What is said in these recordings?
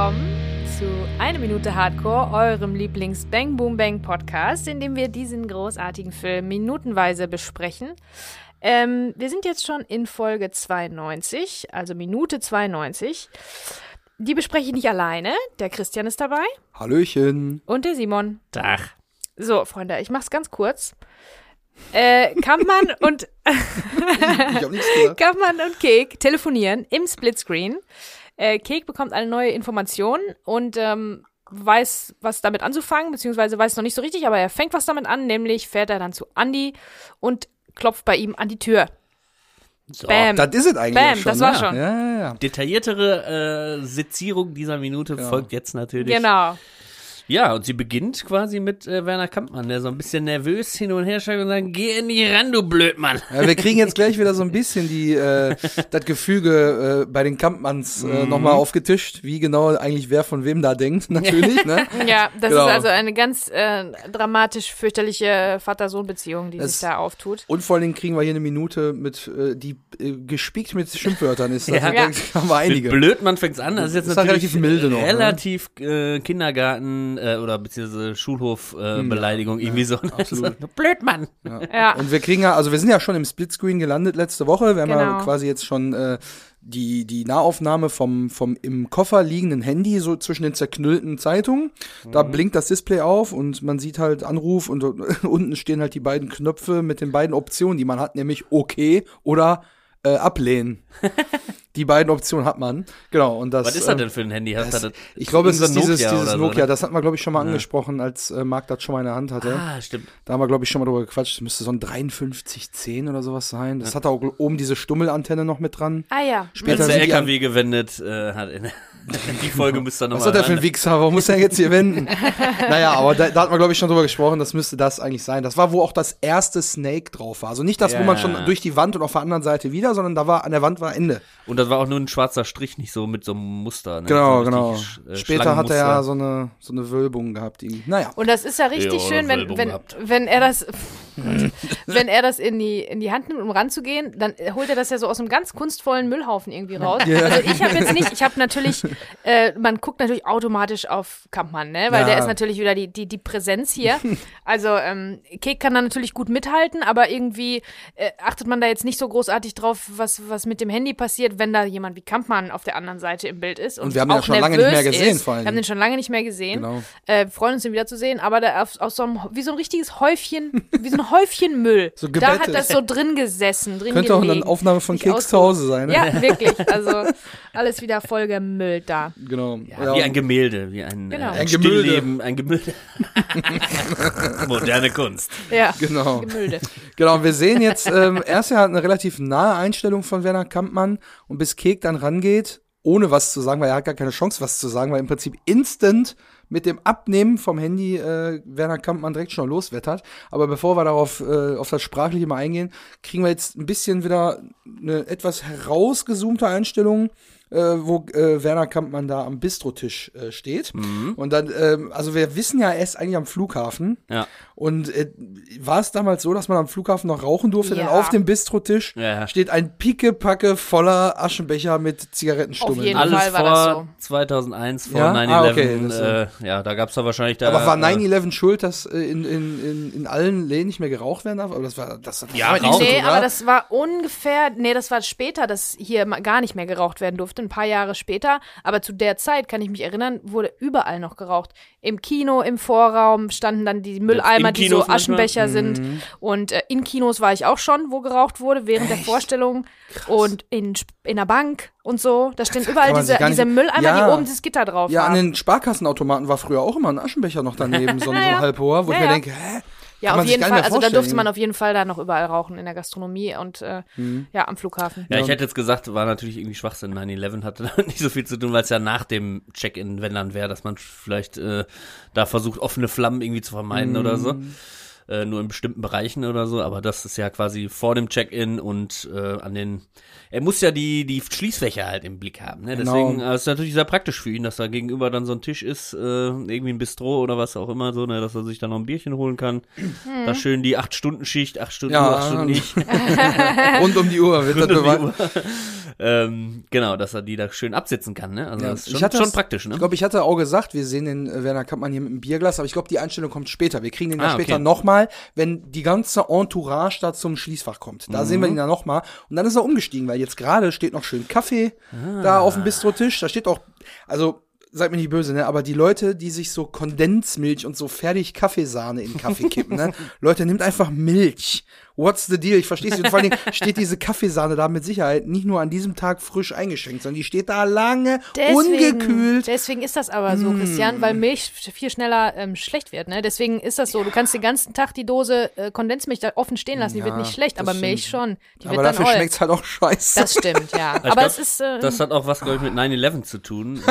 willkommen zu Eine Minute Hardcore, eurem Lieblings-Bang Boom Bang Podcast, in dem wir diesen großartigen Film minutenweise besprechen. Ähm, wir sind jetzt schon in Folge 92, also Minute 92. Die bespreche ich nicht alleine. Der Christian ist dabei Hallöchen. und der Simon. Dach. So, Freunde, ich mach's ganz kurz. Äh, Kampmann und Ich hab nichts gesagt. Kampmann und Kek telefonieren im Splitscreen. Äh, Kek bekommt eine neue Information und ähm, weiß, was damit anzufangen, beziehungsweise weiß noch nicht so richtig, aber er fängt was damit an, nämlich fährt er dann zu Andy und klopft bei ihm an die Tür. So. Bam. Das ist es eigentlich Bam, schon. das war ja. schon. Ja, ja, ja. Detailliertere äh, Sezierung dieser Minute folgt jetzt natürlich. Genau. Ja, und sie beginnt quasi mit äh, Werner Kampmann, der so ein bisschen nervös hin und her schreibt und sagt, geh in die ran, du Blödmann. Ja, wir kriegen jetzt gleich wieder so ein bisschen die äh, das Gefüge äh, bei den Kampmanns äh, Mhm. nochmal aufgetischt, wie genau eigentlich wer von wem da denkt, natürlich. Ne? Ja, das Genau. ist also eine ganz äh, dramatisch fürchterliche Vater-Sohn-Beziehung, die Das- sich da auftut. Und vor allen Dingen kriegen wir hier eine Minute mit, äh, die äh, gespickt mit Schimpfwörtern ist. Also, Ja. da haben wir einige. Mit Blödmann fängt's an. Das ist jetzt Ist halt natürlich relativ milde noch, ne? relativ äh, Kindergarten äh, oder beziehungsweise Schulhof-Beleidigung. Äh, Beleidigung, irgendwie so. absolut. So, Blödmann. Ja. Und wir kriegen ja, also wir sind ja schon im Splitscreen gelandet letzte Woche. Wir haben ja Genau. quasi jetzt schon äh, die, die Nahaufnahme vom, vom im Koffer liegenden Handy, so zwischen den zerknüllten Zeitungen. Da Mhm. blinkt das Display auf und man sieht halt Anruf und unten stehen halt die beiden Knöpfe mit den beiden Optionen, die man hat, nämlich okay oder äh, ablehnen. die beiden Optionen hat man. Genau. Und das, Was ist ähm, das denn für ein Handy? Hast das, du das- ich glaube, es ist dieses, dieses oder Nokia. So, ne? Das hatten wir, glaube ich, schon mal angesprochen, als äh, Marc das schon mal in der Hand hatte. Ah, stimmt. Da haben wir, glaube ich, schon mal drüber gequatscht. Das müsste so ein 5310 oder sowas sein. Das hat auch oben diese Stummelantenne noch mit dran. Ah ja. Später Als der LKW gewendet äh, hat. In, die Folge müsste dann Was nochmal hat der für ein Wichser? Warum muss er jetzt hier wenden? naja, aber da, da hat man, glaube ich, schon drüber gesprochen. Das müsste das eigentlich sein. Das war, wo auch das erste Snake drauf war. Also nicht das, wo Ja. man schon durch die Wand und auf der anderen Seite wieder, sondern da war, an der Wand war Ende. Und das war auch nur ein schwarzer Strich, nicht so mit so einem Muster. Ne? Genau, so genau. äh, Später hat er ja so eine, so eine Wölbung gehabt. Die, naja. Und das ist ja richtig Ja, schön, wenn, Wölbung wenn, gehabt. wenn er das, wenn er das in die, in die Hand nimmt, um ranzugehen, dann holt er das ja so aus einem ganz kunstvollen Müllhaufen irgendwie raus. Also ich habe jetzt nicht, ich habe natürlich, äh, man guckt natürlich automatisch auf Kampmann, ne, weil Ja. der ist natürlich wieder die, die, die Präsenz hier. Also ähm, Kek kann da natürlich gut mithalten, aber irgendwie äh, achtet man da jetzt nicht so großartig drauf, was, was mit dem Handy passiert, wenn da jemand wie Kampmann auf der anderen Seite im Bild ist. Und, Und wir haben ihn ja auch schon lange nicht mehr gesehen, ist. vor allen Wir haben den schon lange nicht mehr gesehen. Genau. Äh, freuen uns, ihn wiederzusehen, aber da auf, aus so einem, wie so ein richtiges Häufchen, wie so ein Häufchen Müll. So da hat das so drin gesessen, drin Könnte auch gelegen. eine Aufnahme von Keks zu Hause sein. Ne? Ja, wirklich. Also alles wieder voll gemüllt da. Genau. Ja, wie ein Gemälde, wie ein, Genau. äh, Ein Gemälde. Stillleben, ein Gemälde. Moderne Kunst. Ja, Genau. Gemülde. Genau, und wir sehen jetzt ähm, erst ja eine relativ nahe Einstellung von Werner Kampmann und bis Kek dann rangeht, ohne was zu sagen, weil er hat gar keine Chance, was zu sagen, weil im Prinzip instant mit dem Abnehmen vom Handy äh, Werner Kampmann direkt schon loswettert. Aber bevor wir darauf äh, auf das Sprachliche mal eingehen, kriegen wir jetzt ein bisschen wieder eine etwas herausgezoomte Einstellung, äh, wo äh, Werner Kampmann da am Bistrotisch äh, steht. Und dann, ähm, also wir wissen ja, er ist eigentlich am Flughafen. Ja. Und äh, war es damals so, dass man am Flughafen noch rauchen durfte? Ja. Denn auf dem Bistrotisch Ja, steht ein Pickepacke voller Aschenbecher mit Auf Zigarettenstummeln. jeden Alles Fall war das vor so. 2001, vor Ja? 9-11. Ah, okay, das ist äh, ja, da gab's da wahrscheinlich da. Aber war äh, 9-11 schuld, dass äh, in, in, in, in allen Läden nicht mehr geraucht werden darf? Aber das war das hat Ja, Nee, aber das war ungefähr, nee, das war später, dass hier gar nicht mehr geraucht werden durfte, ein paar Jahre später. Aber zu der Zeit, kann ich mich erinnern, wurde überall noch geraucht. Im Kino, im Vorraum standen dann die Mülleimer, Im die so manchmal? Aschenbecher sind. Und äh, in Kinos war ich auch schon, wo geraucht wurde, während der Vorstellung. Und in, in der Bank und so. Da stehen überall diese, diese Mülleimer, Ja. die oben dieses Gitter drauf ja, an haben. den Sparkassenautomaten war früher auch immer ein Aschenbecher noch daneben, so, ein- so Ja, ja. halb hoher, wo ich Ja, mir ja. denke, hä? Ja, Kann auf jeden Fall. Also da durfte man auf jeden Fall da noch überall rauchen in der Gastronomie und äh, ja, am Flughafen. Ja, ich hätte jetzt gesagt, war natürlich irgendwie Schwachsinn. 9-11 hatte damit nicht so viel zu tun, weil es ja nach dem Check-in, wenn dann wäre, dass man vielleicht äh, da versucht, offene Flammen irgendwie zu vermeiden oder so. Mhm. Äh, nur in bestimmten Bereichen oder so, aber das ist ja quasi vor dem Check-in und äh, an den. Er muss ja die, die Schließfächer halt im Blick haben. Ne? Genau. Deswegen äh, ist natürlich sehr praktisch für ihn, dass da gegenüber dann so ein Tisch ist, äh, irgendwie ein Bistro oder was auch immer, so, ne, dass er sich da noch ein Bierchen holen kann. Da schön die 8-Stunden-Schicht, 8 Stunden, Ja, ja, 8 Stunden und- nicht. Rund um die Uhr wird das Rund um die beweisen. Uhr. Ähm, genau, dass er die da schön absitzen kann, ne? Also Ja, das ist schon, schon das- praktisch, ne? Ich glaube, ich hatte auch gesagt, wir sehen den äh, Werner Kampmann hier mit dem Bierglas, aber ich glaube, die Einstellung kommt später. Wir kriegen den ja Ah, später okay. nochmal, wenn die ganze Entourage da zum Schließfach kommt. Da sehen wir Mhm. ihn dann nochmal. Und dann ist er umgestiegen, weil jetzt gerade steht noch schön Kaffee Ah. da auf dem Bistrotisch. Da steht auch, also seid mir nicht böse, ne? Aber die Leute, die sich so Kondensmilch und so fertig Kaffeesahne in Kaffee kippen, ne? Leute, nimmt einfach Milch. What's the deal? Ich verstehe es nicht. Und vor allen Dingen steht diese Kaffeesahne da mit Sicherheit nicht nur an diesem Tag frisch eingeschenkt, sondern die steht da lange ungekühlt. Deswegen ist das aber so, Christian, weil Milch viel schneller ähm, schlecht wird. Ne? Deswegen ist das so. Du kannst den ganzen Tag die Dose äh, Kondensmilch da offen stehen lassen. Die wird Ja, nicht schlecht, aber Milch stimmt. schon. Die Aber wird dann dafür oll. schmeckt's halt auch scheiße. Das stimmt, ja. Ich aber glaub, es ist. Äh, das hat auch was, glaube ich, mit 9-11 zu tun.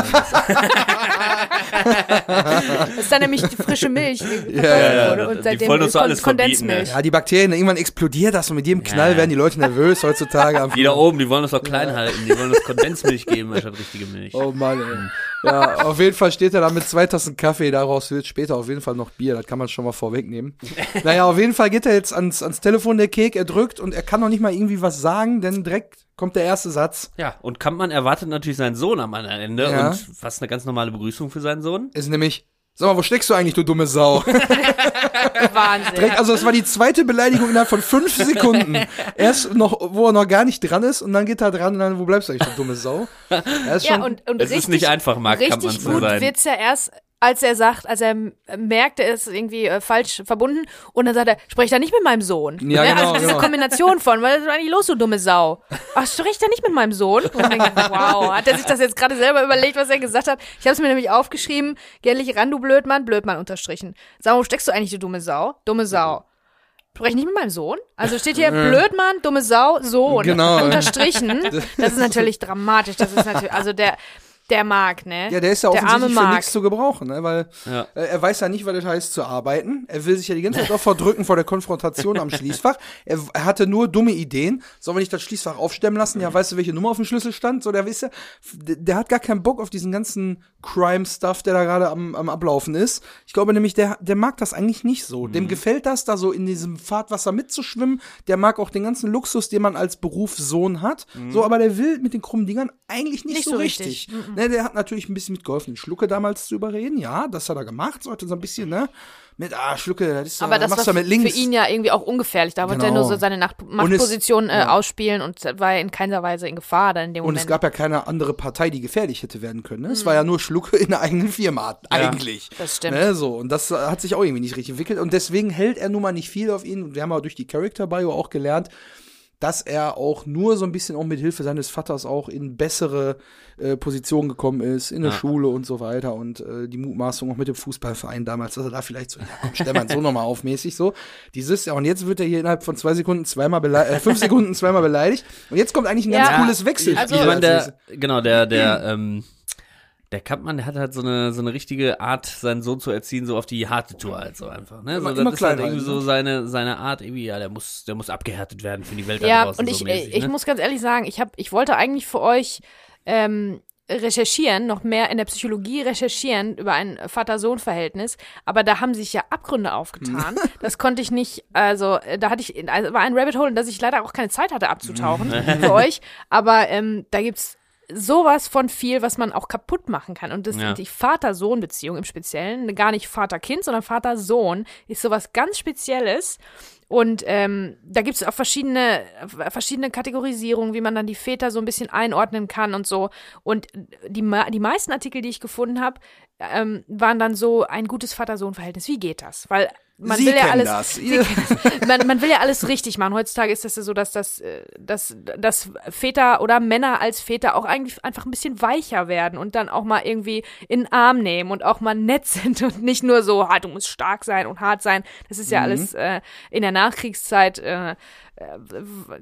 das ist dann nämlich die frische Milch. die ja, ja. wurde. Und Die seitdem wollen uns alles Kondensmilch. verbieten, ja, die Bakterien, irgendwann explodiert das und mit jedem Knall Ja. werden die Leute nervös heutzutage. am die da oben, die wollen das doch klein halten. Die wollen uns Kondensmilch geben, anstatt richtige Milch. Oh Mann, ey. Ja, auf jeden Fall steht er da mit zwei Tassen Kaffee, daraus wird später auf jeden Fall noch Bier, das kann man schon mal vorwegnehmen. naja, auf jeden Fall geht er jetzt ans, ans Telefon, der Kek, er drückt und er kann noch nicht mal irgendwie was sagen, denn direkt kommt der erste Satz. Ja, und Kampmann erwartet natürlich seinen Sohn am anderen Ende. Ja. Und was eine ganz normale Begrüßung für seinen Sohn. Ist nämlich, sag mal, wo steckst du eigentlich, du dumme Sau? Wahnsinn. Direkt, also das war die zweite Beleidigung innerhalb von fünf Sekunden. Erst noch, wo er noch gar nicht dran ist und dann geht er dran und dann, wo bleibst du eigentlich, du dumme Sau? Er ist Ja, schon, und, und Es ist richtig, nicht einfach, Mark Kampmann richtig zu gut sein. wird's ja erst, als er sagt, als er merkt, er ist irgendwie äh, falsch verbunden und dann sagt er, sprich da nicht mit meinem Sohn. Ja, Ne? genau, also diese genau. Kombination von, was ist eigentlich los, du dumme Sau? Ach, sprich da nicht mit meinem Sohn? Und dann denke ich, wow, hat er sich das jetzt gerade selber überlegt, was er gesagt hat? Ich habe es mir nämlich aufgeschrieben, gärlich ran, du Blödmann, Blödmann unterstrichen. Sag mal, wo steckst du eigentlich, du dumme Sau? Dumme Sau. Sprech nicht mit meinem Sohn? Also steht hier Blödmann, dumme Sau, Sohn. Genau. Unterstrichen. Das ist natürlich dramatisch. Das ist natürlich, also der, der Mark, ne? Ja, der ist ja der offensichtlich für nichts zu gebrauchen, ne? weil Ja. äh, er weiß ja nicht, was das heißt zu arbeiten. Er will sich ja die ganze Zeit auch verdrücken vor der Konfrontation am Schließfach. Er, er hatte nur dumme Ideen. Sollen wir nicht das Schließfach aufstemmen lassen? Ja, weißt du, welche Nummer auf dem Schlüssel stand? So, der weiß ja, der, der hat gar keinen Bock auf diesen ganzen Crime-Stuff, der da gerade am, am Ablaufen ist. Ich glaube nämlich, der, der mag das eigentlich nicht so. Mhm. Dem gefällt das, da so in diesem Fahrtwasser mitzuschwimmen. Der mag auch den ganzen Luxus, den man als Berufssohn hat. So, aber der will mit den krummen Dingern eigentlich nicht, Mhm. Nicht so so richtig. richtig. Mhm. Ne, der hat natürlich ein bisschen mitgeholfen, Schlucke damals zu überreden. Ja, das hat er gemacht. Sollte so ein bisschen, ne? Mit, ah, Schlucke, das ist Aber das machst war du mit links. für ihn ja irgendwie auch ungefährlich. Da wollte er Genau. nur so seine Nacht es- Machtposition äh, ja. ausspielen und war in keiner Weise in Gefahr dann in dem Und Moment. es gab ja keine andere Partei, die gefährlich hätte werden können. Ne? Es Mhm. war ja nur Schlucke in der eigenen Firma, eigentlich. das stimmt. Ne, so. Und das hat sich auch irgendwie nicht richtig entwickelt. Und deswegen hält er nun mal nicht viel auf ihn. Und wir haben auch durch die Character Bio auch gelernt, dass er auch nur so ein bisschen auch mit Hilfe seines Vaters auch in bessere äh, Positionen gekommen ist, in der Ja. Schule und so weiter. Und äh, die Mutmaßung auch mit dem Fußballverein damals, dass er da vielleicht so, ja komm, stell mal so nochmal auf, mäßig so. Dieses, ja, und jetzt wird er hier innerhalb von zwei Sekunden zweimal beleidigt, äh, fünf Sekunden zweimal beleidigt. Und jetzt kommt eigentlich ein ganz Ja. cooles Wechselspiel. Also- ich meine, der, genau, der, der, ähm, der Kampmann, der hat halt so eine, so eine richtige Art, seinen Sohn zu erziehen, so auf die harte Tour halt so einfach, ne? Immer- so, immer das ist halt irgendwie so ne? seine, seine Art, irgendwie, ja, der muss, der muss abgehärtet werden für die Welt da ja, draußen. und ich, so äh, mäßig, ich ne? muss ganz ehrlich sagen, ich hab, ich wollte eigentlich für euch ähm, recherchieren, noch mehr in der Psychologie recherchieren über ein Vater-Sohn-Verhältnis, aber da haben sich ja Abgründe aufgetan. Das konnte ich nicht, also äh, da hatte ich, also war ein Rabbit Hole, in das ich leider auch keine Zeit hatte abzutauchen für euch, aber ähm, da gibt's sowas von viel, was man auch kaputt machen kann. Und das Ja. die Vater-Sohn-Beziehung im Speziellen, gar nicht Vater-Kind, sondern Vater-Sohn, ist sowas ganz Spezielles. Und ähm, da gibt es auch verschiedene, verschiedene Kategorisierungen, wie man dann die Väter so ein bisschen einordnen kann und so. Und die, die meisten Artikel, die ich gefunden habe, ähm, waren dann so ein gutes Vater-Sohn-Verhältnis. Wie geht das? Weil man Sie will ja alles, das. Man, man will ja alles richtig machen. Heutzutage ist das ja so, dass das, äh, dass, dass Väter oder Männer als Väter auch eigentlich einfach ein bisschen weicher werden und dann auch mal irgendwie in den Arm nehmen und auch mal nett sind und nicht nur so, ah, du musst stark sein und hart sein. Das ist ja alles äh, in der Nachkriegszeit äh,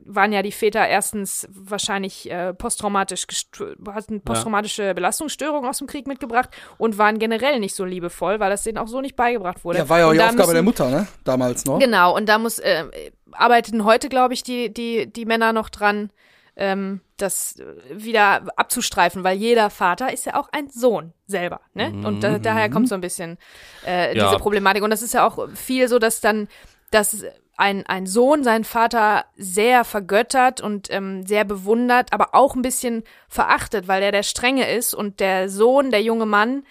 waren ja die Väter erstens wahrscheinlich äh, posttraumatisch hatten posttraumatische Belastungsstörungen aus dem Krieg mitgebracht und waren generell nicht so liebevoll, weil das denen auch so nicht beigebracht wurde. Ja, war ja auch die Aufgabe müssen- der Mutter, ne? Damals noch. Genau, und da muss, äh, arbeiten heute, glaube ich, die, die, die Männer noch dran, ähm, das äh, wieder abzustreifen, weil jeder Vater ist ja auch ein Sohn selber, ne? Und da, daher kommt so ein bisschen äh, Ja. diese Problematik. Und das ist ja auch viel so, dass dann, dass ein, ein Sohn seinen Vater sehr vergöttert und ähm, sehr bewundert, aber auch ein bisschen verachtet, weil er der Strenge ist und der Sohn, der junge Mann,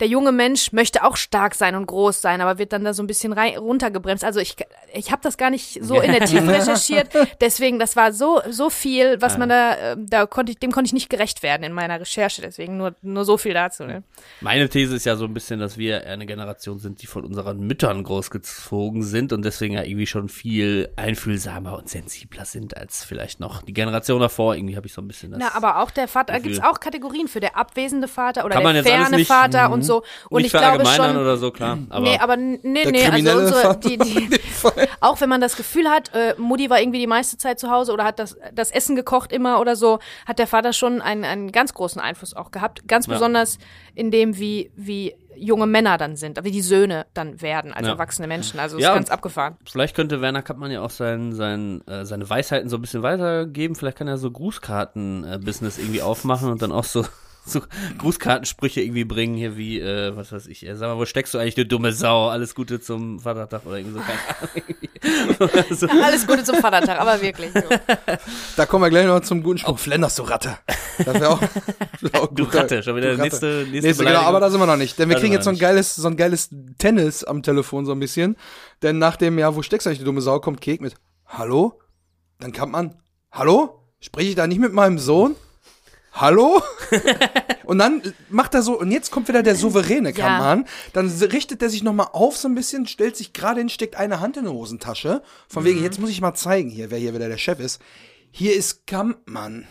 der junge Mensch möchte auch stark sein und groß sein, aber wird dann da so ein bisschen rein, runtergebremst. Also ich, ich habe das gar nicht so in der Tiefe recherchiert. Deswegen, das war so so viel, was man da, äh, da konnte ich, dem konnte ich nicht gerecht werden in meiner Recherche. Deswegen nur nur so viel dazu. Ne? Meine These ist ja so ein bisschen, dass wir eine Generation sind, die von unseren Müttern großgezogen sind und deswegen ja irgendwie schon viel einfühlsamer und sensibler sind als vielleicht noch die Generation davor. Irgendwie habe ich so ein bisschen das. Na, aber auch der Vater, da Gefühl. gibt's auch Kategorien für der abwesende Vater oder der ferne Vater und so. Und nicht ich glaube schon. oder so, klar. Aber nee, aber nee, nee, also unsere, die, die, auch wenn man das Gefühl hat, äh, Mutti war irgendwie die meiste Zeit zu Hause oder hat das, das Essen gekocht immer oder so, hat der Vater schon einen, einen ganz großen Einfluss auch gehabt. Ganz Ja. besonders in dem, wie, wie junge Männer dann sind, wie die Söhne dann werden als Ja. erwachsene Menschen. Also Ja, ist ganz abgefahren. Vielleicht könnte Werner Kappmann ja auch sein, sein, äh, seine Weisheiten so ein bisschen weitergeben. Vielleicht kann er so Grußkarten-Business irgendwie aufmachen und dann auch so, so Grußkartensprüche irgendwie bringen, hier wie, äh, was weiß ich, äh, sag mal, wo steckst du eigentlich, du dumme Sau? Alles Gute zum Vatertag oder irgendwie so. Keine Ahnung. Oder so. Alles Gute zum Vatertag, aber wirklich. So. Da kommen wir gleich noch zum guten Spruch. Flenders, du Ratte. Das wäre auch, wär auch Du guter- Ratte, schon wieder nächste, nächste, Nächste, genau, aber da sind wir noch nicht. Denn wir Da kriegen jetzt so ein geiles, so ein geiles Tennis am Telefon so ein bisschen. Denn nach dem, ja, wo steckst du eigentlich, du dumme Sau, kommt Kek mit, hallo? Dann kann man, hallo? Spreche ich da nicht mit meinem Sohn? Hallo? und dann macht er so, und jetzt kommt wieder der souveräne Ja. Kampmann. Dann richtet er sich nochmal auf so ein bisschen, stellt sich gerade hin, steckt eine Hand in die Hosentasche. Von Mhm. wegen, jetzt muss ich mal zeigen hier, wer hier wieder der Chef ist. Hier ist Kampmann.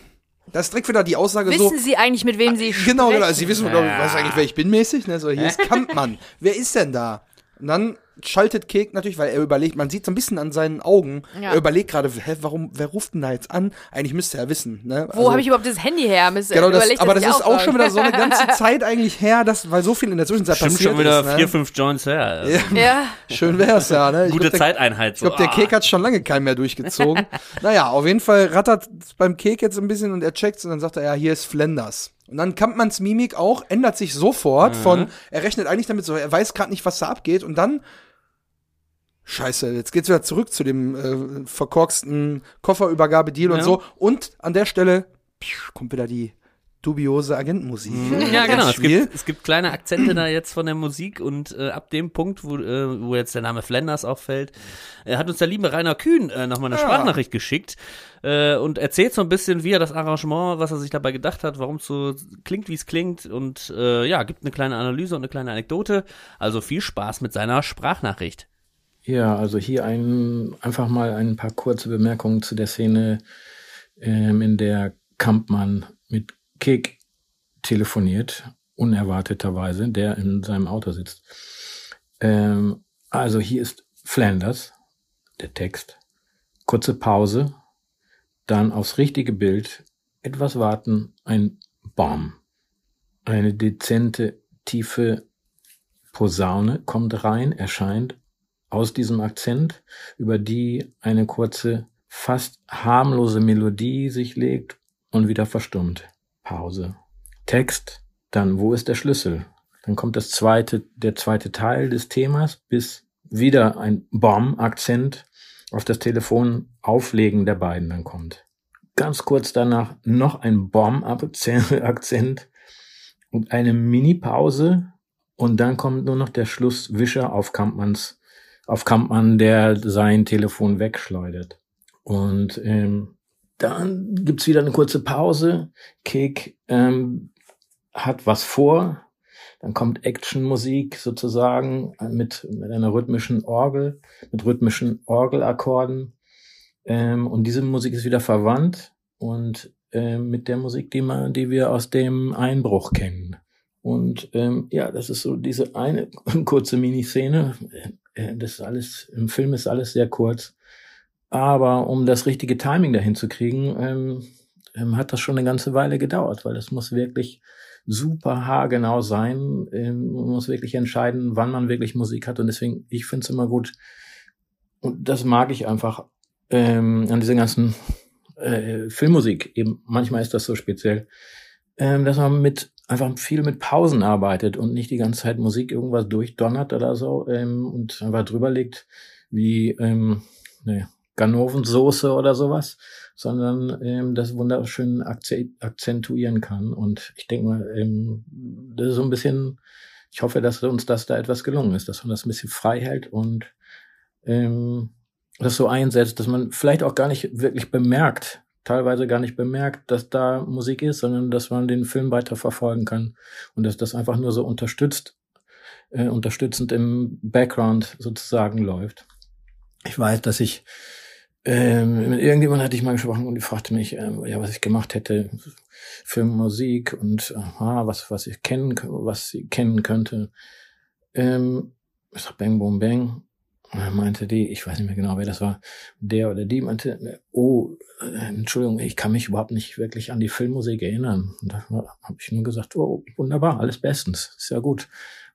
Das ist direkt wieder die Aussage so. Wissen Sie eigentlich, mit wem Sie Genau, sprechen? genau. Sie wissen, glaub ich, was eigentlich, wer ich bin mäßig. Ne? So, hier ist Kampmann. wer ist denn da? Und dann schaltet Kek natürlich, weil er überlegt, man sieht so ein bisschen an seinen Augen, Ja. er überlegt gerade, hä, warum, wer ruft denn da jetzt an? Eigentlich müsste er wissen. Ne? Wo habe ich überhaupt das Handy her? Müsste- Genau, das, er aber das sich ist auch schon wieder so eine ganze Zeit eigentlich her, dass, weil so viel in der Zwischenzeit Stimmt passiert schon wieder ist. Ne? vier, fünf Joints her. Also. Ja, Ja, schön wär's ja. Ne? Ich Gute glaub, der- Zeiteinheit. Ich glaube, der. Kek hat schon lange keinen mehr durchgezogen. naja, auf jeden Fall rattert beim Kek jetzt ein bisschen und er checkt's und dann sagt er, ja, hier ist Flenders. Und dann Kampmanns Mimik auch, ändert sich sofort von, er rechnet eigentlich damit so, er weiß gerade nicht, was da abgeht und dann, scheiße, jetzt geht's wieder zurück zu dem äh, verkorksten Kofferübergabedeal und Ja. so. Und an der Stelle pfiuh, kommt wieder die dubiose Agentenmusik. Ja, genau. Es gibt, es gibt kleine Akzente da jetzt von der Musik und äh, ab dem Punkt, wo, äh, wo jetzt der Name Flanders auffällt, äh, hat uns der liebe Rainer Kühn äh, nochmal eine Ja. Sprachnachricht geschickt äh, und erzählt so ein bisschen, wie er das Arrangement, was er sich dabei gedacht hat, warum es so klingt, wie es klingt und äh, ja, gibt eine kleine Analyse und eine kleine Anekdote. Also viel Spaß mit seiner Sprachnachricht. Ja, also hier ein, einfach mal ein paar kurze Bemerkungen zu der Szene, ähm, in der Kampmann mit Kek telefoniert, unerwarteterweise, der in seinem Auto sitzt. Ähm, also hier ist Flanders, der Text. Kurze Pause, dann aufs richtige Bild, etwas warten, ein Baum. Eine dezente, tiefe Posaune kommt rein, erscheint aus diesem Akzent, über die eine kurze, fast harmlose Melodie sich legt und wieder verstummt. Pause. Text, dann wo ist der Schlüssel? Dann kommt das zweite, der zweite Teil des Themas, bis wieder ein Bomb-Akzent auf das Telefon auflegen der beiden dann kommt. Ganz kurz danach noch ein Bomb-Akzent und eine Mini-Pause und dann kommt nur noch der Schlusswischer auf Kampmanns, auf Kampmann, der sein Telefon wegschleudert. Und ähm, dann gibt's wieder eine kurze Pause. Kek ähm, hat was vor. Dann kommt Actionmusik sozusagen mit, mit einer rhythmischen Orgel, mit rhythmischen Orgelakkorden. Ähm, und diese Musik ist wieder verwandt und ähm, mit der Musik, die man, die wir aus dem Einbruch kennen. Und ähm, ja, das ist so diese eine kurze Miniszene. Äh, Das ist alles, im Film ist alles sehr kurz. Aber um das richtige Timing dahin zu kriegen, ähm, ähm, hat das schon eine ganze Weile gedauert, weil das muss wirklich super haargenau sein. Ähm, man muss wirklich entscheiden, wann man wirklich Musik hat. Und deswegen, ich finde es immer gut. Und das mag ich einfach ähm, an dieser ganzen äh, Filmmusik. Eben manchmal ist das so speziell, ähm, dass man mit einfach viel mit Pausen arbeitet und nicht die ganze Zeit Musik irgendwas durchdonnert oder so und einfach drüber legt, wie eine Ganovensoße oder sowas, sondern ähm, das wunderschön akzentuieren kann. Und ich denke mal, ähm, das ist so ein bisschen, ich hoffe, dass uns das da etwas gelungen ist, dass man das ein bisschen frei hält und ähm, das so einsetzt, dass man vielleicht auch gar nicht wirklich bemerkt, teilweise gar nicht bemerkt, dass da Musik ist, sondern dass man den Film weiter verfolgen kann und dass das einfach nur so unterstützt, äh, unterstützend im Background sozusagen läuft. Ich weiß, dass ich ähm, mit irgendjemand hatte ich mal gesprochen und die fragte mich, ähm, ja, was ich gemacht hätte für Musik und aha, was was ich kennen was sie kennen könnte. Ähm, ich sag Bang Boom Bang und dann meinte die, ich weiß nicht mehr genau, wer das war, der oder die meinte, oh, äh, Entschuldigung, ich kann mich überhaupt nicht wirklich an die Filmmusik erinnern. Und da habe ich nur gesagt, oh, wunderbar, alles bestens, ist ja gut.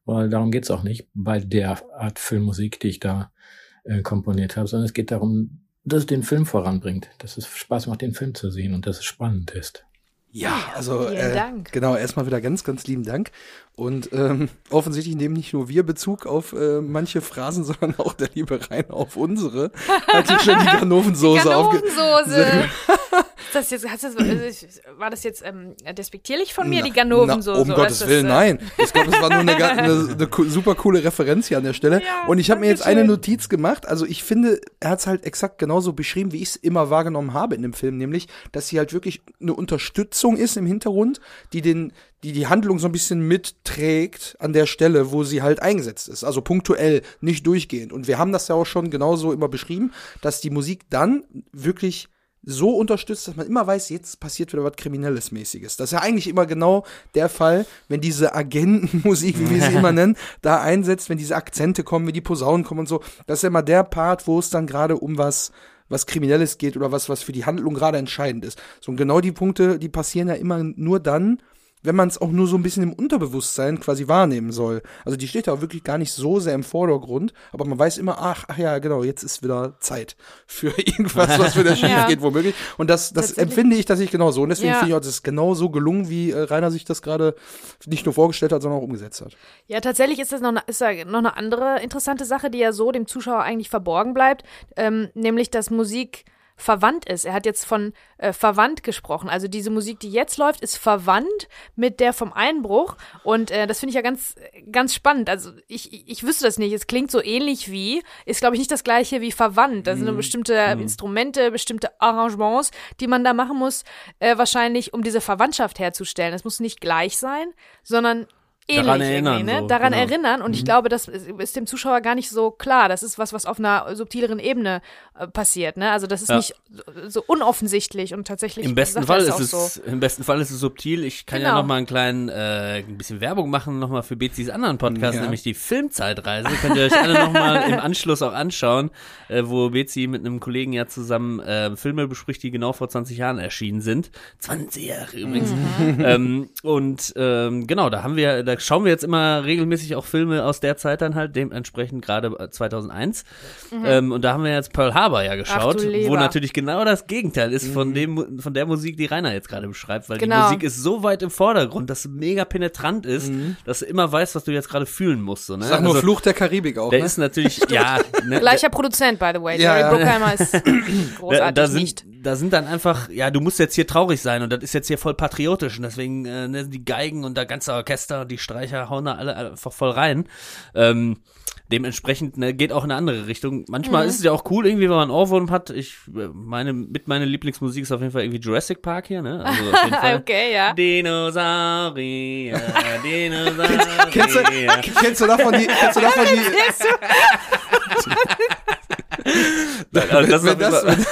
Weil darum geht's auch nicht bei der Art Filmmusik, die ich da äh, komponiert habe, sondern es geht darum, dass es den Film voranbringt, dass es Spaß macht, den Film zu sehen und dass es spannend ist. Ja, also Vielen äh, Dank. genau, erstmal wieder ganz, ganz lieben Dank. Und ähm, offensichtlich nehmen nicht nur wir Bezug auf äh, manche Phrasen, sondern auch der liebe Rainer auf unsere. Hat sich schon die Ganovensoße aufge... Ganovensoße. Ist das jetzt, das, war das jetzt ähm, despektierlich von mir, Na, die Ganovensoße? Na, um oder Gottes ist das, Willen, äh, nein. Ich glaube, es war nur eine, eine, eine super coole Referenz hier an der Stelle. Ja, und ich habe mir jetzt eine Dankeschön. Notiz gemacht. Also ich finde, er hat es halt exakt genauso beschrieben, wie ich es immer wahrgenommen habe in dem Film, nämlich, dass sie halt wirklich eine Unterstützung ist im Hintergrund, die den, die die Handlung so ein bisschen mitträgt an der Stelle, wo sie halt eingesetzt ist. Also punktuell, nicht durchgehend. Und wir haben das ja auch schon genauso immer beschrieben, dass die Musik dann wirklich so unterstützt, dass man immer weiß, jetzt passiert wieder was Kriminelles mäßiges. Das ist ja eigentlich immer genau der Fall, wenn diese Agentenmusik, wie wir sie immer nennen, da einsetzt, wenn diese Akzente kommen, wenn die Posaunen kommen und so. Das ist ja immer der Part, wo es dann gerade um was was Kriminelles geht oder was, was für die Handlung gerade entscheidend ist. So, und genau die Punkte, die passieren ja immer nur dann, wenn man es auch nur so ein bisschen im Unterbewusstsein quasi wahrnehmen soll. Also die steht da auch wirklich gar nicht so sehr im Vordergrund, aber man weiß immer, ach, ach ja, genau, jetzt ist wieder Zeit für irgendwas, was wieder schief Ja. geht, womöglich. Und das, das empfinde ich tatsächlich genauso. Und deswegen Ja. finde ich auch, das ist genau so gelungen, wie äh, Rainer sich das gerade nicht nur vorgestellt hat, sondern auch umgesetzt hat. Ja, tatsächlich ist das noch, eine- ist da noch eine andere interessante Sache, die ja so dem Zuschauer eigentlich verborgen bleibt, ähm, nämlich dass Musik verwandt ist. Er hat jetzt von äh, verwandt gesprochen. Also diese Musik, die jetzt läuft, ist verwandt mit der vom Einbruch. Und äh, das finde ich ja ganz, ganz spannend. Also ich, ich, ich wüsste das nicht. Es klingt so ähnlich wie, ist glaube ich nicht das gleiche wie verwandt. Das sind nur bestimmte Instrumente, bestimmte Arrangements, die man da machen muss, äh, wahrscheinlich, um diese Verwandtschaft herzustellen. Es muss nicht gleich sein, sondern ähnlich Daran irgendwie, erinnern, ne? so, daran genau. erinnern. Und ich glaube, das ist dem Zuschauer gar nicht so klar. Das ist was, was auf einer subtileren Ebene äh, passiert. Ne? Also das ist Ja. nicht so, so unoffensichtlich und tatsächlich. Im besten Fall ist es, im besten Fall ist es subtil. Ich kann ja Genau. noch mal einen kleinen, äh, ein bisschen Werbung machen noch mal für Bezis anderen Podcast, Ja. nämlich die Filmzeitreise. Könnt ihr euch alle noch mal im Anschluss auch anschauen, äh, wo Bezi mit einem Kollegen ja zusammen äh, Filme bespricht, die genau vor 20 Jahren erschienen sind. 20 Jahre übrigens. ähm, und ähm, genau, da haben wir, da schauen wir jetzt immer regelmäßig auch Filme aus der Zeit dann halt, dementsprechend gerade äh, 2001. Ähm, und da haben wir jetzt Pearl Harbor ja geschaut, wo natürlich genau das Gegenteil ist von dem von der Musik, die Rainer jetzt gerade beschreibt, weil Genau. die Musik ist so weit im Vordergrund, dass sie mega penetrant ist, dass du immer weißt, was du jetzt gerade fühlen musst. So, ne? Sag nur Also, Fluch der Karibik auch. der Ne? ist natürlich, ja, ne, Gleicher Produzent, by the way. Ja, Jerry ja. Bruckheimer ist da, großartig da, sind, nicht. Da sind dann einfach, ja, du musst jetzt hier traurig sein und das ist jetzt hier voll patriotisch und deswegen äh, ne, die Geigen und der ganze Orchester und die Streicher hauen da alle einfach voll rein. Ähm, dementsprechend ne, geht auch in eine andere Richtung. Mhm. Manchmal ist es ja auch cool, irgendwie, wenn man einen Ohrwurm hat. Ich äh, meine, mit meiner Lieblingsmusik ist auf jeden Fall irgendwie Jurassic Park hier, ne? Also auf jeden Fall. Okay, ja. Dinosaurier, Dinosaurier. Kennst du, kennst du davon die, kennst du davon die, das auf jeden das, Fall- wenn,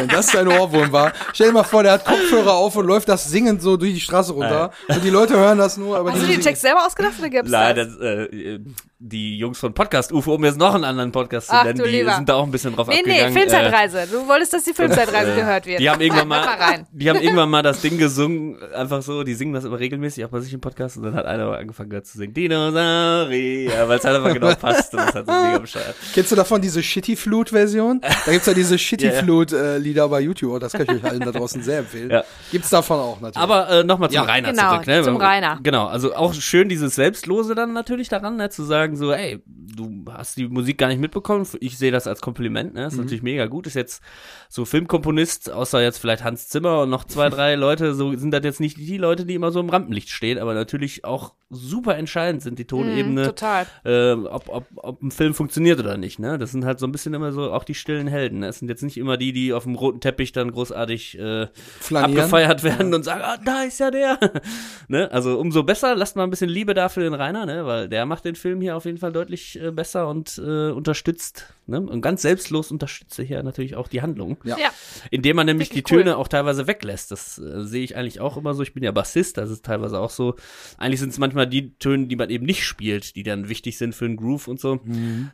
wenn das dein Ohrwurm war, stell dir mal vor, der hat Kopfhörer auf und läuft das singend so durch die Straße runter. Und die Leute hören das nur, aber Hast du den Text selber ausgedacht oder gibt's Nein, das? das, äh, die Jungs von Podcast UFO, um jetzt noch einen anderen Podcast zu Ach, nennen, die Lieber. sind da auch ein bisschen drauf Nee, nee, abgegangen. Äh, Filmzeitreise. Du wolltest, dass die Filmzeitreise gehört wird. die haben irgendwann mal, die haben irgendwann mal das Ding gesungen, einfach so, die singen das immer regelmäßig, auch bei sich im Podcast, und dann hat einer angefangen gehört zu singen, Dinosaurier, weil es halt einfach genau passt, und das hat so mega bescheuert. Kennst du davon diese Shitty Flute Version? Da gibt's ja diese Shitty Ja, ja. Flute Rap-Lieder bei YouTube. Das kann ich euch allen da draußen sehr empfehlen. Ja. Gibt's davon auch natürlich. Aber äh, nochmal zum Ja. Rainer Genau, zurück. Ne? zum Rainer. Genau, also auch schön dieses Selbstlose dann natürlich daran, ne? zu sagen so, ey, du hast die Musik gar nicht mitbekommen. Ich sehe das als Kompliment, ne? ist Mhm. natürlich mega gut. Ist jetzt so Filmkomponist, außer jetzt vielleicht Hans Zimmer und noch zwei, drei Leute, so sind das jetzt nicht die Leute, die immer so im Rampenlicht stehen, aber natürlich auch super entscheidend sind die Tonebene, Mhm, total. äh, ob, ob, ob ein Film funktioniert oder nicht. Ne? Das sind halt so ein bisschen immer so auch die stillen Helden. Ne? Es sind jetzt nicht immer die, die auf dem roten Teppich dann großartig äh, Flanieren. abgefeiert werden und sagen, ah, da ist ja der. ne? Also umso besser, lasst mal ein bisschen Liebe da für den Rainer, ne? weil der macht den Film hier auf jeden Fall deutlich äh, besser und äh, unterstützt. Ne? Und ganz selbstlos unterstützt er hier natürlich auch die Handlung. Ja. Ja. Indem man nämlich Richtig die cool. Töne auch teilweise weglässt. Das äh, sehe ich eigentlich auch immer so. Ich bin ja Bassist, das ist teilweise auch so. Eigentlich sind es manchmal die Töne, die man eben nicht spielt, die dann wichtig sind für einen Groove und so.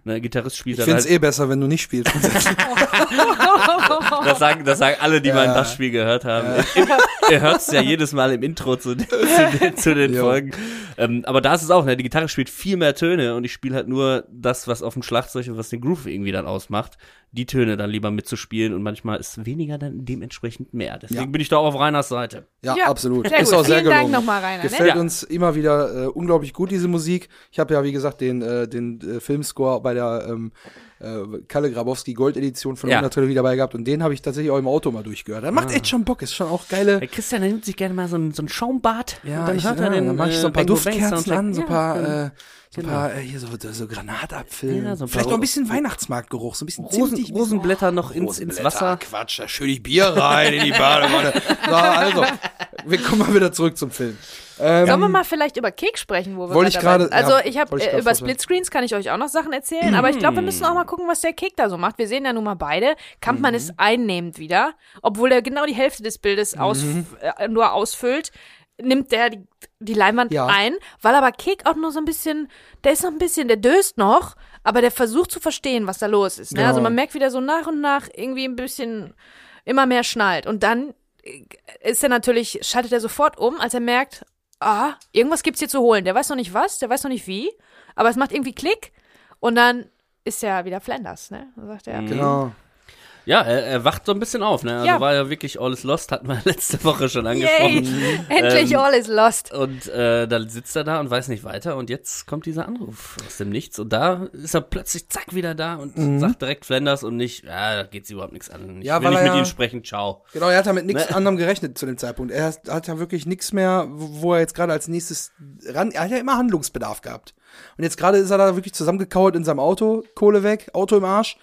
Ne, Gitarrist spielt Mhm. ich dann find's halt. eh besser, wenn du nicht spielst. Das sagen, das sagen alle, die Ja. mal ein Bassspiel gehört haben. Im, ihr hört es ja jedes Mal im Intro zu, den- zu den, zu den. Folgen. Ähm, aber da ist es auch, ne? die Gitarre spielt viel mehr Töne und ich spiele halt nur das, was auf dem Schlagzeug und was den Groove irgendwie dann ausmacht, die Töne dann lieber mitzuspielen und manchmal ist weniger dann dementsprechend mehr. Deswegen Ja. bin ich da auch auf Reiners Seite. Ja, Ja, absolut. sehr ist gut. auch sehr Vielen Dank gelungen. nochmal, Rainer, ne? Gefällt Ja. uns immer wieder äh, unglaublich gut, diese Musik. Ich habe ja, wie gesagt, den, äh, den äh, Filmscore bei der ähm, äh, Kalle Grabowski Gold Edition von Ja. natürlich dabei gehabt und den habe ich tatsächlich auch im Auto mal durchgehört. Das Ah. macht echt schon Bock, ist schon auch geile. Der Christian, der nimmt sich gerne mal so ein, so ein Schaumbad Ja, und dann ich, hört ja, er den dann mach ich so ein äh, paar Duftkerzen an, so ein Ja, paar, genau. so ein paar, äh, hier so, so Granatapfel. Ja, so ein Vielleicht noch ein bisschen Weihnachtsmarktgeruch, so ein bisschen Rosen, zimtig. Rosenblätter noch ins, ins Rosenblätter, Wasser. Quatsch, da schütte ich Bier rein in die Badewanne. so, also, wir kommen mal wieder zurück zum Film. Ähm, Sollen wir mal vielleicht über Kek sprechen, wo wir Wollte ich gerade- Also ja, ich habe äh, über. Splitscreens kann ich euch auch noch Sachen erzählen, aber ich glaube, wir müssen auch mal gucken, was der Kek da so macht. Wir sehen ja nun mal beide. Kampmann Mhm. ist einnehmend wieder, obwohl er genau die Hälfte des Bildes aus, Mhm. äh, nur ausfüllt. Nimmt der die, die Leinwand Ja. ein, weil aber Kek auch nur so ein bisschen, der ist noch ein bisschen, der döst noch, aber der versucht zu verstehen, was da los ist. Ne? Genau. Also man merkt wieder so nach und nach irgendwie ein bisschen immer mehr schnallt. Und dann äh, ist er natürlich, schaltet er sofort um, als er merkt, ah, irgendwas gibt's hier zu holen. Der weiß noch nicht was, der weiß noch nicht wie, aber es macht irgendwie Klick und dann ist er wieder Flanders, ne? Dann sagt er, Genau. Ja, er, er wacht so ein bisschen auf, ne? Also Ja. war ja wirklich All is Lost, hatten wir letzte Woche schon yay, angesprochen. endlich Ähm, all is lost. Und äh, dann sitzt er da und weiß nicht weiter und jetzt kommt dieser Anruf aus dem Nichts und da ist er plötzlich zack wieder da und sagt direkt Flanders und nicht, ja, da geht's überhaupt nichts an. Ich Mhm. Ja, will nicht mit ja- ihm sprechen, ciao. Genau, er hat damit nichts Ne? anderem gerechnet zu dem Zeitpunkt. Er hat, hat ja wirklich nichts mehr, wo wo er jetzt gerade als nächstes ran. Er hat ja immer Handlungsbedarf gehabt. Und jetzt gerade ist er da wirklich zusammengekauert in seinem Auto, Kohle weg, Auto im Arsch.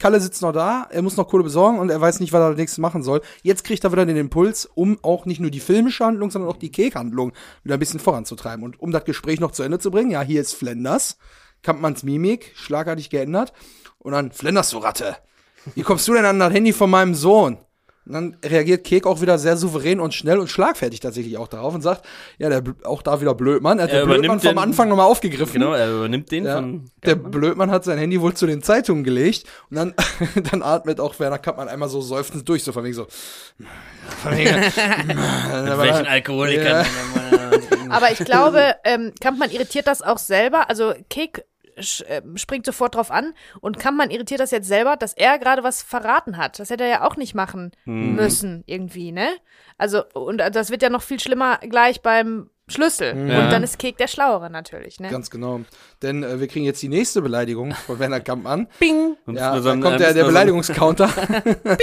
Kalle sitzt noch da, er muss noch Kohle besorgen und er weiß nicht, was er als nächstes machen soll. Jetzt kriegt er wieder den Impuls, um auch nicht nur die filmische Handlung, sondern auch die Kek-Handlung wieder ein bisschen voranzutreiben. Und um das Gespräch noch zu Ende zu bringen, ja, hier ist Flenders, Kampmanns Mimik, schlagartig geändert. Und dann, Flenders, du Ratte, wie kommst du denn an das Handy von meinem Sohn? Und dann reagiert Kek auch wieder sehr souverän und schnell und schlagfertig tatsächlich auch darauf und sagt, ja, der auch da wieder Blödmann. Er hat Er der Blödmann vom den- Anfang nochmal aufgegriffen. Genau, er übernimmt den Ja, von der Blödmann hat sein Handy wohl zu den Zeitungen gelegt und dann, dann atmet auch Werner Kappmann einmal so seufzend durch, so von wegen so. Von wegen, mit welchen Alkoholikern. Aber ich glaube, ähm, Kampmann irritiert das auch selber. Also Kek springt sofort drauf an und Kampmann irritiert das jetzt selber, dass er gerade was verraten hat. Das hätte er ja auch nicht machen müssen, irgendwie, ne? Also, und das wird ja noch viel schlimmer gleich beim Schlüssel. Ja. Und dann ist Kek der Schlauere natürlich, ne? Ganz genau. Denn äh, wir kriegen jetzt die nächste Beleidigung von Werner Kampmann. Bing! Ja, dann ein- kommt äh, der, der Beleidigungscounter.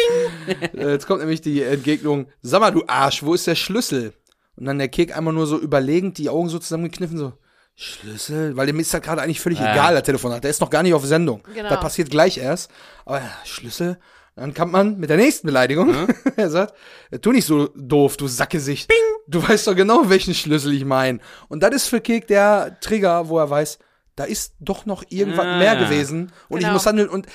Äh, Jetzt kommt nämlich die Entgegnung. Sag mal, du Arsch, wo ist der Schlüssel? Und dann der Kek einmal nur so überlegend, die Augen so zusammengekniffen, so, Schlüssel? Weil dem ist halt gerade eigentlich völlig Ja. egal, der Telefonat. Der ist noch gar nicht auf Sendung. Genau. Das passiert gleich erst. Aber ja, Schlüssel? Dann kommt man mit der nächsten Beleidigung. er sagt, tu nicht so doof, du Sackgesicht. Bing! Du weißt doch genau, welchen Schlüssel ich meine. Und das ist für Kek der Trigger, wo er weiß, da ist doch noch irgendwas Ah. mehr gewesen und ich Genau. muss handeln. Und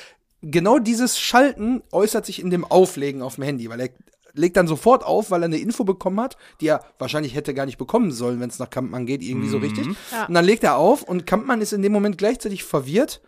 genau dieses Schalten äußert sich in dem Auflegen auf dem Handy, weil er legt dann sofort auf, weil er eine Info bekommen hat, die er wahrscheinlich hätte gar nicht bekommen sollen, wenn es nach Kampmann geht, irgendwie so richtig. Ja. Und dann legt er auf und Kampmann ist in dem Moment gleichzeitig verwirrt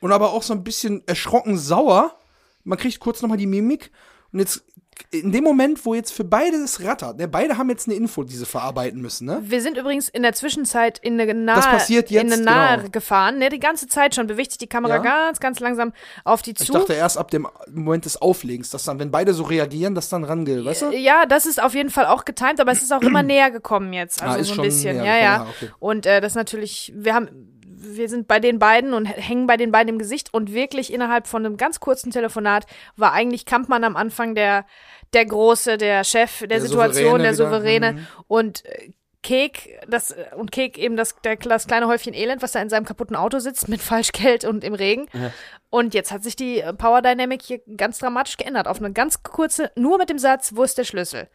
und aber auch so ein bisschen erschrocken sauer. Man kriegt kurz nochmal die Mimik und jetzt in dem Moment, wo jetzt für beide das rattert, ne, beide haben jetzt eine Info, die sie verarbeiten müssen, ne? Wir sind übrigens in der Zwischenzeit in eine nahe, Das passiert jetzt, in eine nahe genau. gefahren. Ne, die ganze Zeit schon bewegt sich die Kamera Ja. ganz, ganz langsam auf die Ich zu. dachte erst ab dem Moment des Auflegens, dass dann, wenn beide so reagieren, dass dann rangeht, weißt du? Ja, das ist auf jeden Fall auch getimt, aber es ist auch immer näher gekommen jetzt. Also Ah, so ein bisschen. Ja, ja. gekommen, ah, okay. Und äh, das natürlich, wir haben, wir sind bei den beiden und hängen bei den beiden im Gesicht und wirklich innerhalb von einem ganz kurzen Telefonat war eigentlich Kampmann am Anfang der, der Große, der Chef der, Der Situation, Souveräne der wieder, Souveräne mhm. und äh, Kek, das, und Kek eben das, der, das kleine Häufchen Elend, was da in seinem kaputten Auto sitzt mit Falschgeld und im Regen. Und jetzt hat sich die äh, Power Dynamic hier ganz dramatisch geändert. Auf eine ganz kurze, nur mit dem Satz, wo ist der Schlüssel?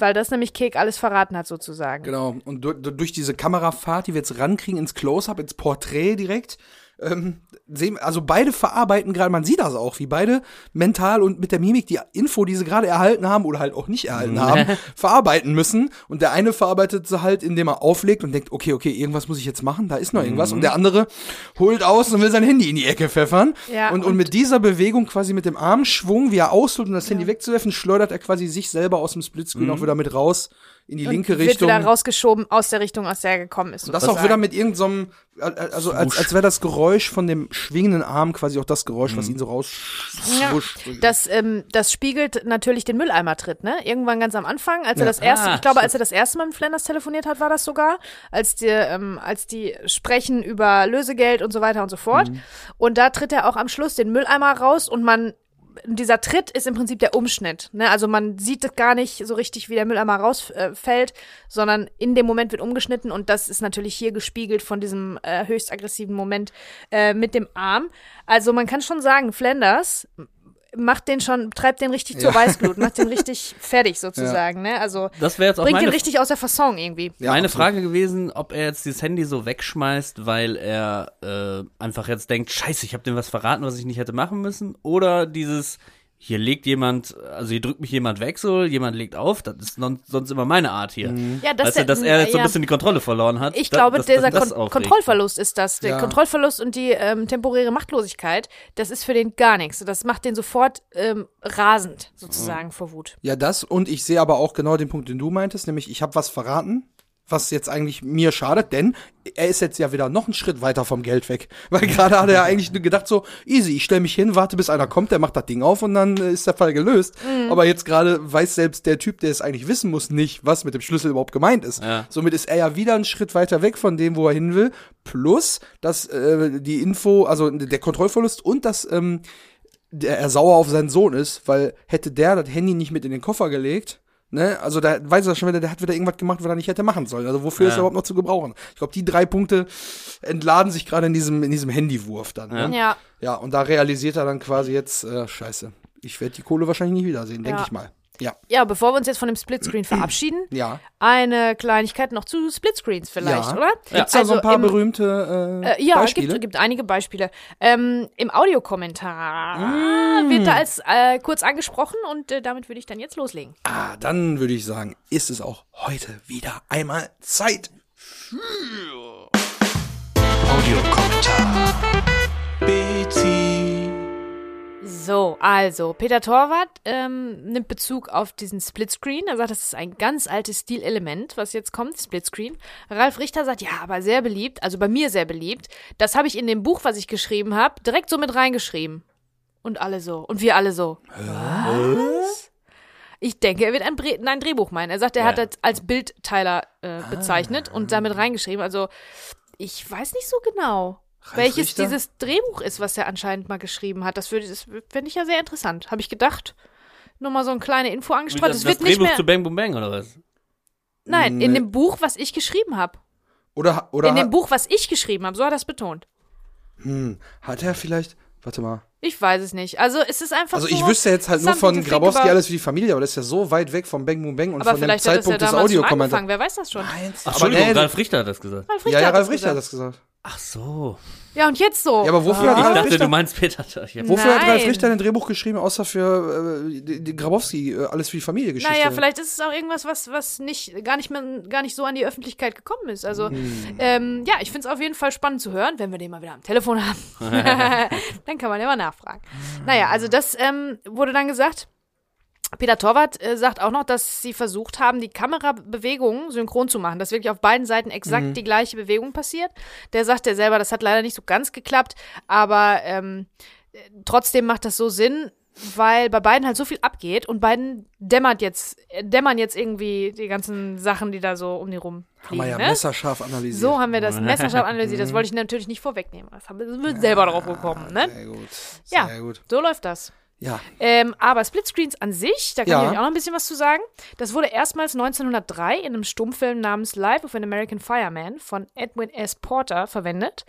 Weil das nämlich Kek alles verraten hat, sozusagen. Mhm. Genau. Und du, du, durch diese Kamerafahrt, die wir jetzt rankriegen ins Close-Up, ins Porträt direkt, ähm, sehen, also beide verarbeiten gerade, man sieht das auch, wie beide mental und mit der Mimik die Info, die sie gerade erhalten haben oder halt auch nicht erhalten haben, verarbeiten müssen. Und der eine verarbeitet sie halt, indem er auflegt und denkt, okay, okay, irgendwas muss ich jetzt machen, da ist noch irgendwas. Und der andere holt aus und will sein Handy in die Ecke pfeffern. Ja, und, und und- mit dieser Bewegung quasi mit dem Armschwung, wie er ausholt, um das Handy wegzuwerfen, schleudert er quasi sich selber aus dem Splitscreen auch wieder mit raus in die linke und wird Richtung. wieder rausgeschoben aus der Richtung, aus der er gekommen ist. Und das auch wieder mit irgendeinem, also als, als wäre das Geräusch von dem schwingenden Arm quasi auch das Geräusch, was ihn so raus. Ja, das, ähm, das spiegelt natürlich den Mülleimertritt, ne? Irgendwann ganz am Anfang, als er Ja. das erste, Ah, ich glaube, als er das erste Mal mit Flanders telefoniert hat, war das sogar, als die, ähm, als die sprechen über Lösegeld und so weiter und so fort. Mhm. Und da tritt er auch am Schluss den Mülleimer raus und man dieser Tritt ist im Prinzip der Umschnitt. Ne? Also man sieht das gar nicht so richtig, wie der Mülleimer rausfällt, äh, sondern in dem Moment wird umgeschnitten und das ist natürlich hier gespiegelt von diesem äh, höchst aggressiven Moment äh, mit dem Arm. Also man kann schon sagen, Flanders macht den schon, treibt den richtig zur Ja. Weißglut, macht den richtig fertig sozusagen. Ne? Also Das wäre jetzt auch bringt den richtig aus der Fasson irgendwie. Ja, meine absolut. Frage gewesen, ob er jetzt dieses Handy so wegschmeißt, weil er äh, einfach jetzt denkt, scheiße, ich habe dem was verraten, was ich nicht hätte machen müssen. Oder dieses, hier legt jemand, also hier drückt mich jemand weg, so, jemand legt auf, das ist non, sonst immer meine Art hier. Ja, das weißt du, dass er jetzt so ein bisschen die Kontrolle verloren hat. Ich Da- glaube, dass- dieser das Kon aufregt. Kontrollverlust ist das. Der Ja. Kontrollverlust und die ähm, temporäre Machtlosigkeit, das ist für den gar nichts. Das macht den sofort ähm, rasend, sozusagen, vor Wut. Ja, das und ich sehe aber auch genau den Punkt, den du meintest, nämlich ich habe was verraten, was jetzt eigentlich mir schadet, denn er ist jetzt ja wieder noch einen Schritt weiter vom Geld weg. Weil gerade hat er ja eigentlich nur gedacht so, easy, ich stelle mich hin, warte bis einer kommt, der macht das Ding auf und dann äh, ist der Fall gelöst. Aber jetzt gerade weiß selbst der Typ, der es eigentlich wissen muss, nicht, was mit dem Schlüssel überhaupt gemeint ist. Ja. Somit ist er ja wieder einen Schritt weiter weg von dem, wo er hin will. Plus, dass äh, die Info, also der Kontrollverlust und das ähm, der er sauer auf seinen Sohn ist, weil hätte der das Handy nicht mit in den Koffer gelegt, ne, also da weiß er schon wieder, der hat wieder irgendwas gemacht, was er nicht hätte machen sollen. Also wofür ist er überhaupt noch zu gebrauchen? Ich glaube, die drei Punkte entladen sich gerade in diesem, in diesem Handywurf dann. Ne? Ja. ja, und da realisiert er dann quasi jetzt, äh, scheiße, ich werde die Kohle wahrscheinlich nie wiedersehen, denke Ja. ich mal. Ja, Ja, bevor wir uns jetzt von dem Splitscreen verabschieden, ja. eine Kleinigkeit noch zu Splitscreens vielleicht, Ja. oder? Gibt's da so ein paar im, berühmte äh, Äh, ja, Beispiele? gibt, gibt einige Beispiele. Ähm, Im Audiokommentar Mm. wird da als äh, kurz angesprochen und äh, damit würde ich dann jetzt loslegen. Ah, dann würde ich sagen, ist es auch heute wieder einmal Zeit. Audiokommentar. So, also, Peter Torwart ähm, nimmt Bezug auf diesen Splitscreen. Er sagt, das ist ein ganz altes Stilelement, was jetzt kommt, Splitscreen. Ralf Richter sagt, ja, aber sehr beliebt, also bei mir sehr beliebt. Das habe ich in dem Buch, was ich geschrieben habe, direkt so mit reingeschrieben. Und alle so. Und wir alle so. Was? Ich denke, er wird ein, Bre ein Drehbuch meinen. Er sagt, er Ja. hat das als Bildteiler äh, bezeichnet und damit reingeschrieben. Also, ich weiß nicht so genau, Ralf welches Richter? dieses Drehbuch ist, was er anscheinend mal geschrieben hat. Das würde, das fände ich ja sehr interessant. Habe ich gedacht. Nur mal so eine kleine Info angestreut. Das, Es das wird nicht Drehbuch mehr. zu Bang Boom Bang, oder was? Nein, Nee. in dem Buch, was ich geschrieben habe. Oder, oder In dem Buch, was ich geschrieben habe. So hat er es betont. hm, hat er vielleicht, warte mal. Ich weiß es nicht. Also es ist einfach Also so. ich wüsste jetzt halt nur von Grabowski alles für die Familie, aber das ist ja so weit weg vom Bang Boom Bang und Aber von dem das ja Zeitpunkt des Audiokommentars. Wer weiß das schon? Meinst Ach, aber Entschuldigung, nee, Ralf Richter hat das gesagt. Ralf ja, Richter ja, hat Ralf das Richter hat das gesagt. Ach so. Ja, und jetzt so. Ja, aber wofür Ah. hat Ich Ralf dachte, Richter, du meinst Peter. Ich wofür hat Ralf Nein. Richter ein Drehbuch geschrieben, außer für äh, die, die Grabowski, äh, alles für die Familie Geschichte? Naja, vielleicht ist es auch irgendwas, was, was nicht, gar, nicht mehr, gar nicht so an die Öffentlichkeit gekommen ist. Also, Hm. ähm, ja, ich finde es auf jeden Fall spannend zu hören, wenn wir den mal wieder am Telefon haben. Dann kann man ja mal nachfragen. Naja, also das ähm, wurde dann gesagt. Peter Torwart äh, sagt auch noch, dass sie versucht haben, die Kamerabewegungen synchron zu machen, dass wirklich auf beiden Seiten exakt die gleiche Bewegung passiert. Der sagt ja selber, das hat leider nicht so ganz geklappt, aber ähm, äh, trotzdem macht das so Sinn, weil bei beiden halt so viel abgeht und beiden dämmert jetzt, äh, dämmern jetzt irgendwie die ganzen Sachen, die da so um die rum Haben wir ja ne? messerscharf analysiert. So haben wir das messerscharf analysiert. Das wollte ich natürlich nicht vorwegnehmen. Das haben wir selber drauf gekommen, ne? Sehr gut. Sehr Ja. gut. So läuft das. Ja. Ähm, aber Splitscreens an sich, da kann Ja. ich euch auch noch ein bisschen was zu sagen. Das wurde erstmals 1903 in einem Stummfilm namens Life of an American Fireman von Edwin S. Porter verwendet.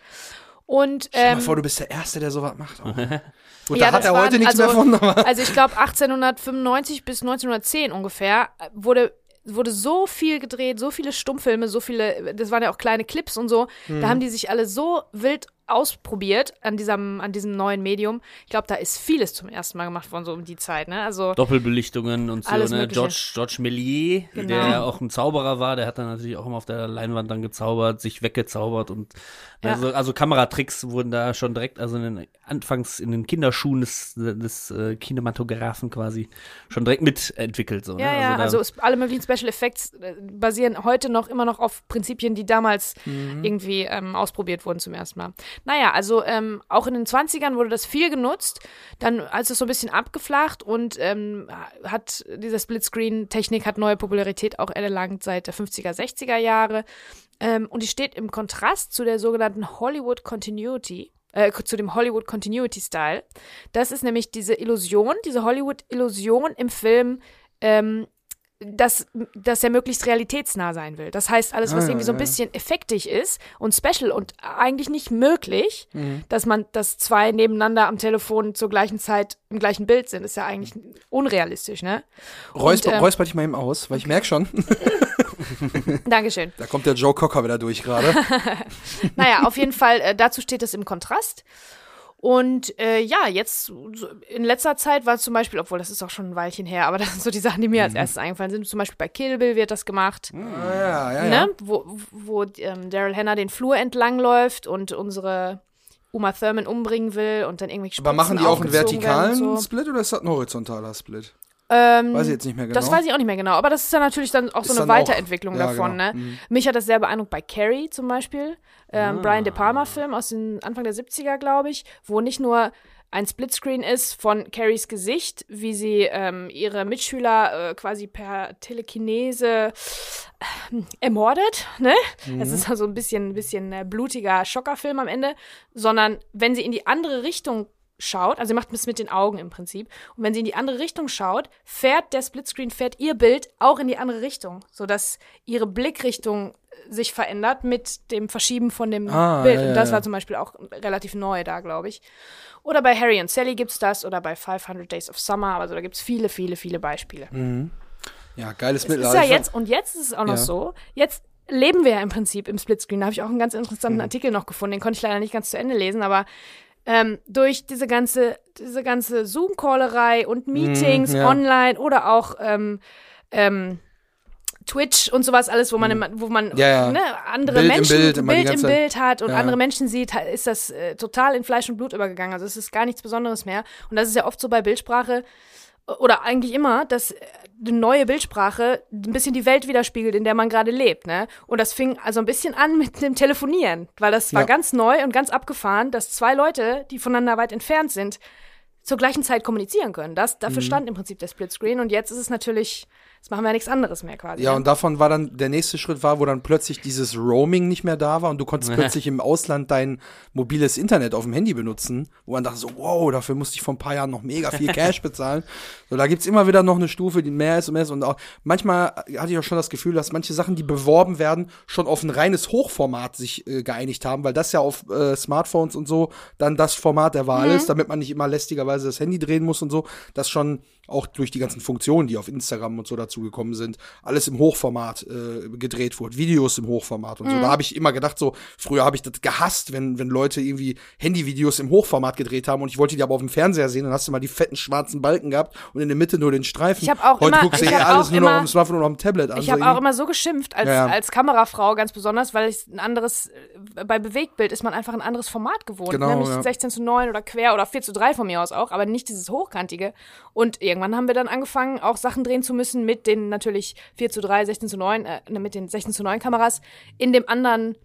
Und Stell dir ähm, mal vor, du bist der Erste, der sowas macht. Gut, Ja, da hat das er heute nichts also- mehr von. Aber also ich glaube 1895 bis 1910 ungefähr äh, wurde wurde so viel gedreht, so viele Stummfilme, so viele, das waren ja auch kleine Clips und so. Mhm. Da haben die sich alle so wild ausprobiert an diesem, an diesem neuen Medium. Ich glaube, da ist vieles zum ersten Mal gemacht worden, so um die Zeit, ne? Also, Doppelbelichtungen und so, ne? Mögliche. George, George Méliès, Genau. der ja auch ein Zauberer war, der hat dann natürlich auch immer auf der Leinwand dann gezaubert, sich weggezaubert und Ja. also, also Kameratricks wurden da schon direkt, also in den, anfangs in den Kinderschuhen des, des äh, Kinematographen quasi schon direkt mitentwickelt. So, ja, ne? ja, da- also es, alle möglichen Special Effects äh, basieren heute noch immer noch auf Prinzipien, die damals Mhm. irgendwie ähm, ausprobiert wurden zum ersten Mal. Naja, also ähm, auch in den 20ern wurde das viel genutzt. Dann, als es so ein bisschen abgeflacht und ähm, hat diese Splitscreen-Technik hat neue Popularität auch erlangt seit der 50er, 60er Jahre. Ähm, und die steht im Kontrast zu der sogenannten Hollywood Continuity. Äh, zu dem Hollywood Continuity Style. Das ist nämlich diese Illusion, diese Hollywood-Illusion im Film, ähm, dass, dass er möglichst realitätsnah sein will. Das heißt, alles, was Ah, irgendwie so ein bisschen effektig ist und special und eigentlich nicht möglich, Mhm. dass man, dass zwei nebeneinander am Telefon zur gleichen Zeit im gleichen Bild sind, ist ja eigentlich unrealistisch, ne? räusper, ähm, räusper dich mal eben aus, weil ich merke schon, Dankeschön. da kommt der Joe Cocker wieder durch gerade. Naja, auf jeden Fall, äh, dazu steht es im Kontrast. Und äh, ja, jetzt so in letzter Zeit war zum Beispiel, obwohl das ist auch schon ein Weilchen her, aber das sind so die Sachen, die mir Mhm. als erstes eingefallen sind. Zum Beispiel bei Kill Bill wird das gemacht, Ah, ja, ja, ja. ne? wo, wo ähm, Daryl Hannah den Flur entlang läuft und unsere Uma Thurman umbringen will und dann irgendwelche Aber machen die auch einen vertikalen so. Split oder ist das ein horizontaler Split? Ähm, Weiß ich jetzt nicht mehr genau. Das weiß ich auch nicht mehr genau, aber das ist dann natürlich dann auch so Ist eine dann auch- Weiterentwicklung ja, davon. genau. Ne? Mhm. Mich hat das sehr beeindruckt bei Carrie zum Beispiel, ähm, Ah. Brian De Palma-Film aus den Anfang der 70er, glaube ich, wo nicht nur ein Splitscreen ist von Carries Gesicht, wie sie ähm, ihre Mitschüler äh, quasi per Telekinese äh, ermordet, ne? Es ist also ein bisschen, bisschen äh, blutiger Schockerfilm am Ende, sondern wenn sie in die andere Richtung schaut, also sie macht es mit den Augen im Prinzip, und wenn sie in die andere Richtung schaut, fährt der Splitscreen, fährt ihr Bild auch in die andere Richtung, sodass ihre Blickrichtung äh, sich verändert mit dem Verschieben von dem Ah, Bild. ja, und das ja. war zum Beispiel auch relativ neu da, glaube ich. Oder bei Harry und Sally gibt's das, oder bei 500 Days of Summer, also da gibt's viele, viele, viele Beispiele. Ja, geiles Es ist ja jetzt, und jetzt ist es auch noch Ja. so, jetzt leben wir ja im Prinzip im Splitscreen. Da habe ich auch einen ganz interessanten Mhm. Artikel noch gefunden, den konnte ich leider nicht ganz zu Ende lesen, aber ähm, durch diese ganze, diese ganze Zoom-Callerei und Meetings Mhm, ja. online oder auch ähm, ähm, Twitch und sowas alles, wo man, immer, wo man Mhm. Ja, ja. Ne, andere Bild im Menschen Bild, immer die Bild im. Bild hat und Ja. andere Menschen sieht, ist das äh, total in Fleisch und Blut übergegangen. Also es ist gar nichts Besonderes mehr. Und das ist ja oft so bei Bildsprache oder eigentlich immer, dass eine neue Bildsprache ein bisschen die Welt widerspiegelt, in der man gerade lebt, ne? Und das fing also ein bisschen an mit dem Telefonieren, weil das war Ja. ganz neu und ganz abgefahren, dass zwei Leute, die voneinander weit entfernt sind, zur gleichen Zeit kommunizieren können. Das, Mhm. dafür stand im Prinzip der Splitscreen und jetzt ist es natürlich, jetzt machen wir ja nichts anderes mehr quasi. Ja, ne? und davon war dann, der nächste Schritt war, wo dann plötzlich dieses Roaming nicht mehr da war und du konntest plötzlich im Ausland dein mobiles Internet auf dem Handy benutzen, wo man dachte so, wow, dafür musste ich vor ein paar Jahren noch mega viel Cash bezahlen. So, da gibt's immer wieder noch eine Stufe, die mehr ist und mehr ist und auch, manchmal hatte ich auch schon das Gefühl, dass manche Sachen, die beworben werden, schon auf ein reines Hochformat sich äh, geeinigt haben, weil das ja auf äh, Smartphones und so dann das Format der Wahl ist, damit man nicht immer lästigerweise das Handy drehen muss und so, das schon auch durch die ganzen Funktionen, die auf Instagram und so dazugekommen sind, alles im Hochformat äh, gedreht wurde, Videos im Hochformat und so. Da habe ich immer gedacht, so, früher habe ich das gehasst, wenn, wenn Leute irgendwie Handyvideos im Hochformat gedreht haben und ich wollte die aber auf dem Fernseher sehen, dann hast du mal die fetten schwarzen Balken gehabt und in der Mitte nur den Streifen. Ich hab auch Heute immer- guckst du ich eh alles auch nur noch auf dem Smartphone und auf dem Tablet an. Ich so habe auch irgendwie. immer so geschimpft als, Ja, als Kamerafrau, ganz besonders, weil ich ein anderes, äh, bei Bewegtbild ist man einfach ein anderes Format gewohnt. Genau, ne? Nicht ja. 16 zu 9 oder quer oder 4 zu 3 von mir aus auch, aber nicht dieses hochkantige. Und irgendwann irgendwann haben wir dann angefangen, auch Sachen drehen zu müssen mit den natürlich 4 zu 3, 16 zu 9, äh, mit den 16 zu 9 Kameras in dem anderen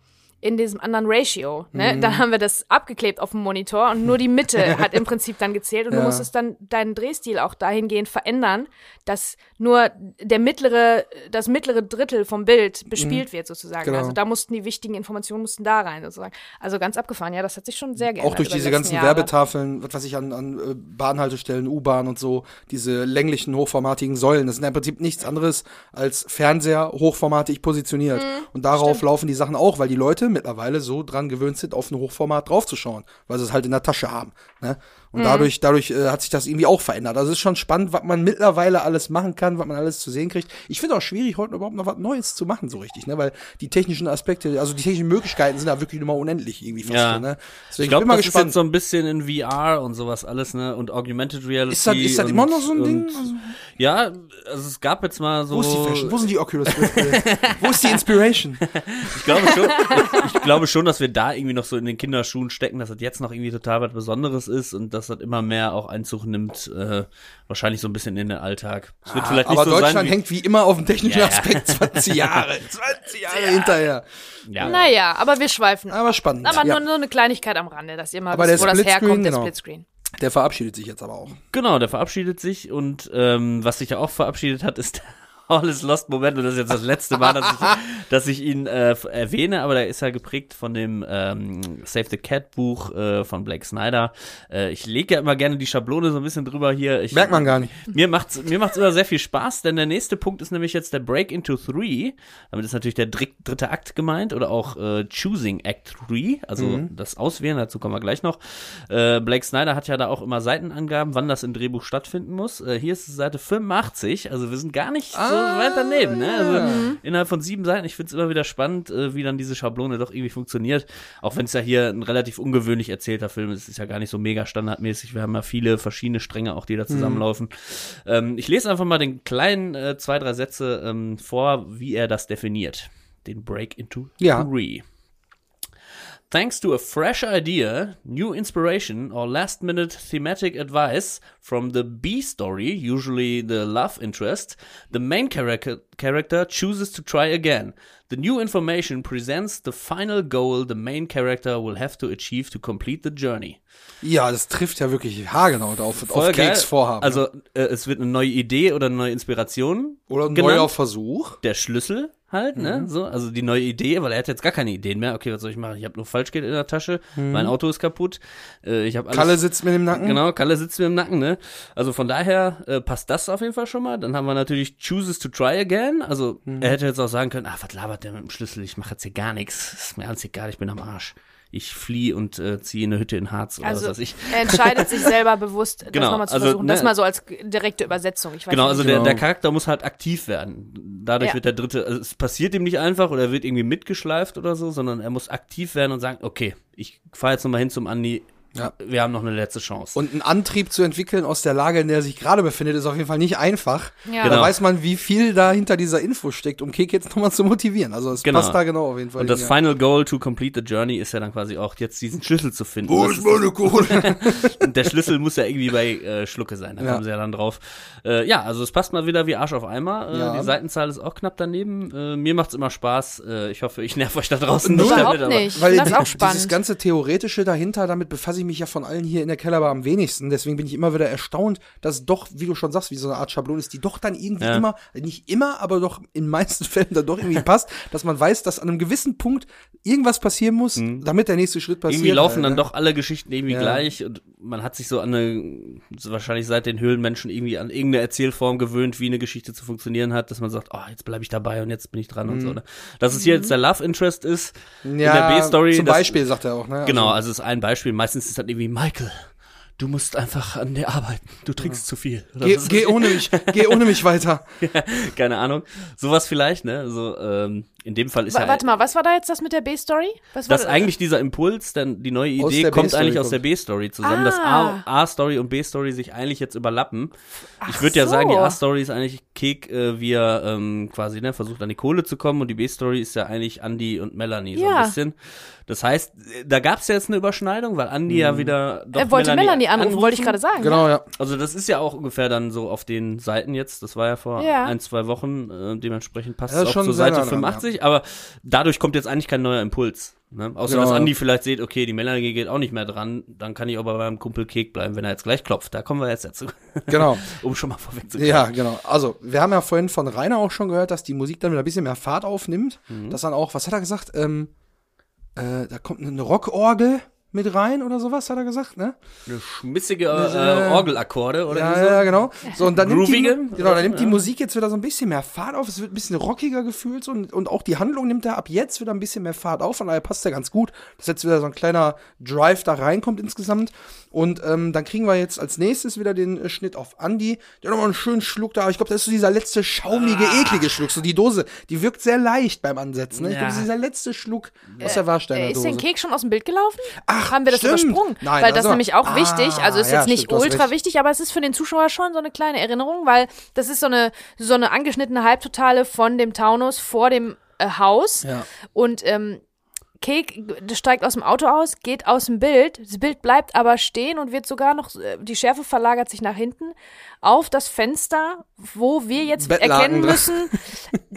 in diesem anderen Ratio. Ne? Mhm. Dann haben wir das abgeklebt auf dem Monitor und nur die Mitte hat im Prinzip dann gezählt und Ja. du musstest dann deinen Drehstil auch dahingehend verändern, dass nur der mittlere, das mittlere Drittel vom Bild bespielt wird sozusagen. Genau. Also da mussten die wichtigen Informationen mussten da rein sozusagen. Also ganz abgefahren, ja, das hat sich schon sehr geändert. Auch durch diese ganzen Jahre. Werbetafeln, was weiß ich, an, an äh, Bahnhaltestellen, U-Bahn und so, diese länglichen, hochformatigen Säulen, das sind ja im Prinzip nichts anderes als Fernseher hochformatig positioniert. Mhm. und darauf laufen die Sachen auch, weil die Leute mittlerweile so dran gewöhnt sind, auf ein Hochformat draufzuschauen, weil sie es halt in der Tasche haben. Ne? Und Mhm. dadurch, dadurch äh, hat sich das irgendwie auch verändert. Also es ist schon spannend, was man mittlerweile alles machen kann, was man alles zu sehen kriegt. Ich finde auch schwierig, heute überhaupt noch was Neues zu machen, so richtig, ne? Weil die technischen Aspekte, also die technischen Möglichkeiten sind da wirklich immer unendlich irgendwie fast Ja. ne? Deswegen Ich glaube, das ist gespannt. jetzt so ein bisschen in VR und sowas alles, ne? Und Augmented Reality. Ist das, ist das und, immer noch so ein und, Ding? Also, Ja, also es gab jetzt mal so. wo ist die Fashion? Wo sind die Oculus? Wo ist die Inspiration? Ich glaube schon, ich glaube schon, dass wir da irgendwie noch so in den Kinderschuhen stecken, dass das jetzt noch irgendwie total was Besonderes ist und dass das immer mehr auch Einzug nimmt, äh, wahrscheinlich so ein bisschen in den Alltag. Es wird vielleicht nicht Aber so Deutschland sein, wie, hängt wie immer auf dem technischen Ja, ja. Aspekt 20 Jahre. 20 Jahre hinterher. ja. Naja, aber wir schweifen. Aber spannend. Aber ja. nur, nur eine Kleinigkeit am Rande, dass ihr mal Aber wisst, wo der das Splitscreen, herkommt, der genau. Splitscreen. Der verabschiedet sich jetzt aber auch. Genau, der verabschiedet sich und ähm, was sich ja auch verabschiedet hat, ist der All is Lost Moment und das ist jetzt das letzte Mal, dass ich, dass ich ihn äh, erwähne, aber der ist ja geprägt von dem ähm, Save the Cat Buch äh, von Blake Snyder. Äh, ich lege ja immer gerne die Schablone so ein bisschen drüber hier. Ich, Merkt man gar nicht. Mir macht's, mir macht's immer sehr viel Spaß, denn der nächste Punkt ist nämlich jetzt der Break into Three. Damit ist natürlich der dritt, dritte Akt gemeint oder auch äh, Choosing Act Three, also Mhm. das Auswählen, dazu kommen wir gleich noch. Äh, Blake Snyder hat ja da auch immer Seitenangaben, wann das im Drehbuch stattfinden muss. Äh, hier ist Seite 85, also wir sind gar nicht so Ah, weit daneben. Ne? Also ja. innerhalb von sieben Seiten. Ich find's immer wieder spannend, äh, wie dann diese Schablone doch irgendwie funktioniert. Auch wenn es ja hier ein relativ ungewöhnlich erzählter Film ist, ist ja gar nicht so mega standardmäßig. Wir haben ja viele verschiedene Stränge, auch die da zusammenlaufen. Ähm, ich lese einfach mal den kleinen äh, zwei, drei Sätze ähm, vor, wie er das definiert. Den Break into Ja. Three. Thanks to a fresh idea, new inspiration, or last minute thematic advice from the B story, usually the love interest, the main character, character chooses to try again. The new information presents the final goal the main character will have to achieve to complete the journey. Ja, das trifft ja wirklich haargenau auf, auf Voll. Keks Vorhaben. Also, äh, es wird eine neue Idee oder eine neue Inspiration. Oder ein genannt. neuer Versuch. der Schlüssel halt, ne? So, also die neue Idee, weil er hat jetzt gar keine Ideen mehr. Okay, was soll ich machen? Ich habe nur Falschgeld in der Tasche, mein Auto ist kaputt, äh, ich habe. Kalle sitzt mir im Nacken. Genau, Kalle sitzt mir im Nacken, ne? Also von daher äh, passt das auf jeden Fall schon mal. Dann haben wir natürlich chooses to try again. Also er hätte jetzt auch sagen können, ah, was labert der mit dem Schlüssel? Ich mache jetzt hier gar nichts. Ist mir alles egal, ich bin am Arsch. Ich fliehe und äh, ziehe eine Hütte in Harz oder was Also weiß ich. er entscheidet sich selber bewusst, das Genau, nochmal zu also, versuchen. Das ne- mal so als direkte Übersetzung. Ich weiß Genau, nicht. also Genau. Der, der Charakter muss halt aktiv werden. Dadurch Ja. wird der dritte, also es passiert ihm nicht einfach oder er wird irgendwie mitgeschleift oder so, sondern er muss aktiv werden und sagen, okay, ich fahre jetzt nochmal hin zum Andi, Ja. wir haben noch eine letzte Chance. Und einen Antrieb zu entwickeln aus der Lage, in der er sich gerade befindet, ist auf jeden Fall nicht einfach. Ja. Da Genau. weiß man, wie viel da hinter dieser Info steckt, um Kek jetzt nochmal zu motivieren. Also es Genau. passt da genau auf jeden Fall. und das hin, Final Goal to complete the journey ist ja dann quasi auch jetzt diesen Schlüssel zu finden. Wo ist meine Kohle? Und der Schlüssel muss ja irgendwie bei äh, Schlucke sein, da Ja. kommen sie ja dann drauf. Äh, ja, also es passt mal wieder wie Arsch auf Eimer. Äh, Ja. Die Seitenzahl ist auch knapp daneben. Äh, mir macht's immer Spaß. Äh, ich hoffe, ich nerv euch da draußen nicht damit, aber- nicht. Weil das ist die, auch spannend. dieses ganze Theoretische dahinter, damit befasse ich mich ja von allen hier in der Kellerbar am wenigsten. Deswegen bin ich immer wieder erstaunt, dass doch, wie du schon sagst, wie so eine Art Schablone ist, die doch dann irgendwie Ja. immer, nicht immer, aber doch in meisten Fällen dann doch irgendwie passt, dass man weiß, dass an einem gewissen Punkt irgendwas passieren muss, damit der nächste Schritt passiert. Mhm. irgendwie laufen dann doch alle Geschichten irgendwie Ja. gleich und man hat sich so an eine, so wahrscheinlich seit den Höhlenmenschen irgendwie an irgendeine Erzählform gewöhnt, wie eine Geschichte zu funktionieren hat, dass man sagt, oh, jetzt bleibe ich dabei und jetzt bin ich dran und so. Ne? Dass es hier jetzt der Love Interest ist in der B-Story. Zum das- Beispiel, sagt er auch, ne? Genau, Also, also es ist ein Beispiel. Meistens ist das irgendwie Michael. Du musst einfach an dir arbeiten. Du trinkst zu viel. Geh, geh ohne mich, geh ohne mich weiter. keine Ahnung. Sowas vielleicht, ne? So, ähm, in dem Fall ist w ja. Warte mal, was war da jetzt das mit der B-Story? Dass das? eigentlich dieser Impuls, denn die neue Idee kommt eigentlich aus der B-Story zusammen, ah. dass A-Story und B-Story sich eigentlich jetzt überlappen. Ach ich würde ja sagen, die A-Story ist eigentlich Kek, äh, wie er ähm, quasi ne, versucht an die Kohle zu kommen und die B-Story ist ja eigentlich Andy und Melanie ja. so ein bisschen. Das heißt, äh, da gab es ja jetzt eine Überschneidung, weil Andy hm. ja wieder. Doch er wollte Melanie, Melanie anrufen, anrufen. wollte ich gerade sagen. Genau, ne? ja. Also, das ist ja auch ungefähr dann so auf den Seiten jetzt. Das war ja vor ja. ein, zwei Wochen. Äh, dementsprechend passt es auch zur Seite 85 natürlich, aber dadurch kommt jetzt eigentlich kein neuer Impuls. Ne? Außer ja. dass Andi vielleicht sieht, okay, die Melanie geht auch nicht mehr dran, dann kann ich aber beim Kumpel Kek bleiben, wenn er jetzt gleich klopft. Da kommen wir jetzt dazu. Genau. um schon mal vorweg zu vorwegzukommen. Ja, genau. Also, wir haben ja vorhin von Rainer auch schon gehört, dass die Musik dann wieder ein bisschen mehr Fahrt aufnimmt. Mhm. Dass dann auch, was hat er gesagt? Ähm, äh, da kommt eine Rockorgel mit rein oder sowas, hat er gesagt, ne? Eine schmissige äh, Orgelakkorde oder ja, so. ja, genau. So, und dann nimmt, die, Groovige? genau, dann nimmt die Musik jetzt wieder so ein bisschen mehr Fahrt auf. Es wird ein bisschen rockiger gefühlt und, und auch die Handlung nimmt da ab jetzt wieder ein bisschen mehr Fahrt auf. Von daher passt ja ganz gut, dass jetzt wieder so ein kleiner Drive da reinkommt insgesamt. Und ähm, dann kriegen wir jetzt als nächstes wieder den äh, Schnitt auf Andy. Der nochmal einen schönen Schluck da. Ich glaube, das ist so dieser letzte schaumige, eklige Schluck. So die Dose, die wirkt sehr leicht beim Ansetzen. Ne? Ich Ja. glaube, das ist dieser letzte Schluck aus der Warsteiner Äh, ist Dose. denn Kek schon aus dem Bild gelaufen? Ach, haben wir das stimmt. übersprungen? Nein, weil das also- nämlich auch Ah, wichtig, also ist ja, jetzt nicht stimmt, ultra wichtig, aber es ist für den Zuschauer schon so eine kleine Erinnerung, weil das ist so eine so eine angeschnittene Halbtotale von dem Taunus vor dem äh, Haus Ja. und ähm, G- steigt aus dem Auto aus, geht aus dem Bild. Das Bild bleibt aber stehen und wird sogar noch, äh, die Schärfe verlagert sich nach hinten auf das Fenster, wo wir jetzt Bettlaken erkennen müssen,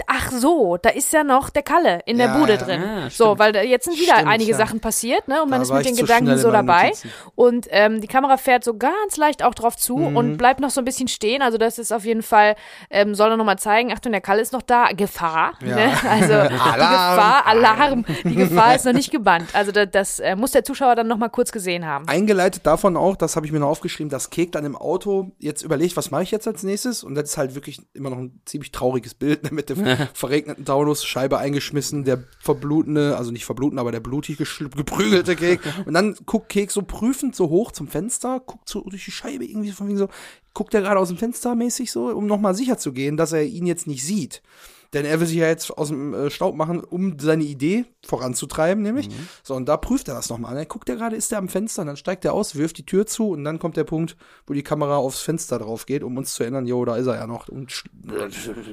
ach so, da ist ja noch der Kalle in der Ja, Bude ja. drin. Ah, so, weil jetzt sind wieder Stimmt, einige ja. Sachen passiert, ne? Und man Da ist mit den Gedanken so dabei. Notizen. Und ähm, die Kamera fährt so ganz leicht auch drauf zu Mhm. und bleibt noch so ein bisschen stehen. Also das ist auf jeden Fall, ähm, soll er nochmal zeigen, Achtung, der Kalle ist noch da. Gefahr. Ja. Ne? Also die Gefahr, Alarm, die Gefahr ist noch nicht gebannt. Also das, das äh, muss der Zuschauer dann nochmal kurz gesehen haben. Eingeleitet davon auch, das habe ich mir noch aufgeschrieben, dass Kek dann im Auto jetzt überlegt, was mache ich jetzt als nächstes? Und das ist halt wirklich immer noch ein ziemlich trauriges Bild ne, mit dem verregneten Taunus, Scheibe eingeschmissen, der verblutende, also nicht verblutende, aber der blutig geprügelte Kek. Und dann guckt Kek so prüfend so hoch zum Fenster, guckt so durch die Scheibe irgendwie von wegen so, guckt er gerade aus dem Fenster mäßig so, um nochmal sicher zu gehen, dass er ihn jetzt nicht sieht. Denn er will sich ja jetzt aus dem äh, Staub machen, um seine Idee voranzutreiben, nämlich. So, und da prüft er das nochmal. Dann guckt er gerade, ist er am Fenster, und dann steigt er aus, wirft die Tür zu und dann kommt der Punkt, wo die Kamera aufs Fenster drauf geht, um uns zu erinnern, jo, da ist er ja noch. Und Sch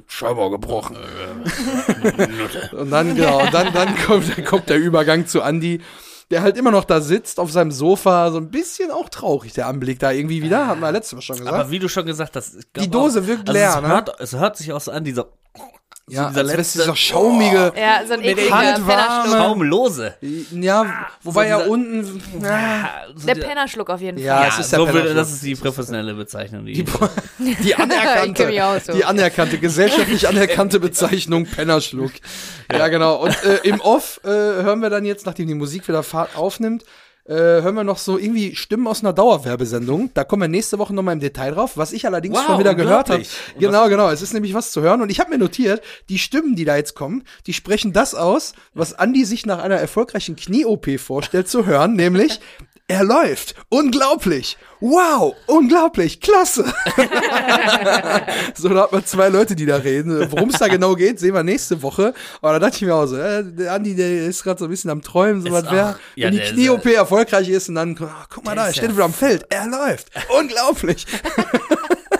Scheibe gebrochen. und dann, genau, und dann, dann kommt, kommt der Übergang zu Andy. Der halt immer noch da sitzt auf seinem Sofa, so ein bisschen auch traurig, der Anblick da irgendwie wieder, hatten wir letztes Mal schon gesagt. Aber wie du schon gesagt hast, Die Dose auch, wirkt also leer, es ne? Hört, es hört sich auch so an, dieser ja, dieser als wär's letzte- dieser schaumige, Ja, so ein ekliger. Schaumlose. Ja, wobei so ja dieser- unten. Ja, So Der Pennerschluck auf jeden Fall. Ja, Ja, es ist der so würde, Pennerschluck. das ist die professionelle Bezeichnung. Die, die, die anerkannte, so. die anerkannte, gesellschaftlich anerkannte Bezeichnung Pennerschluck. Ja, genau. Und äh, im Off äh, hören wir dann jetzt, nachdem die Musik wieder Fahrt aufnimmt, äh, hören wir noch so irgendwie Stimmen aus einer Dauerwerbesendung. Da kommen wir nächste Woche nochmal im Detail drauf, was ich allerdings Wow, schon wieder gehört habe. Genau, genau. Es ist nämlich was zu hören. Und ich habe mir notiert, die Stimmen, die da jetzt kommen, die sprechen das aus, was Andi sich nach einer erfolgreichen Knie-OP vorstellt zu hören, nämlich er läuft. Unglaublich. Wow. Unglaublich. Klasse. so, da hat man zwei Leute, die da reden. Worum es da genau geht, sehen wir nächste Woche. Aber da dachte ich mir auch so, äh, der Andi, der ist gerade so ein bisschen am Träumen, so was wäre, ja, wenn die Knie-OP erfolgreich ist und dann, ah, guck mal da, er steht wieder am Feld. Er läuft. Unglaublich.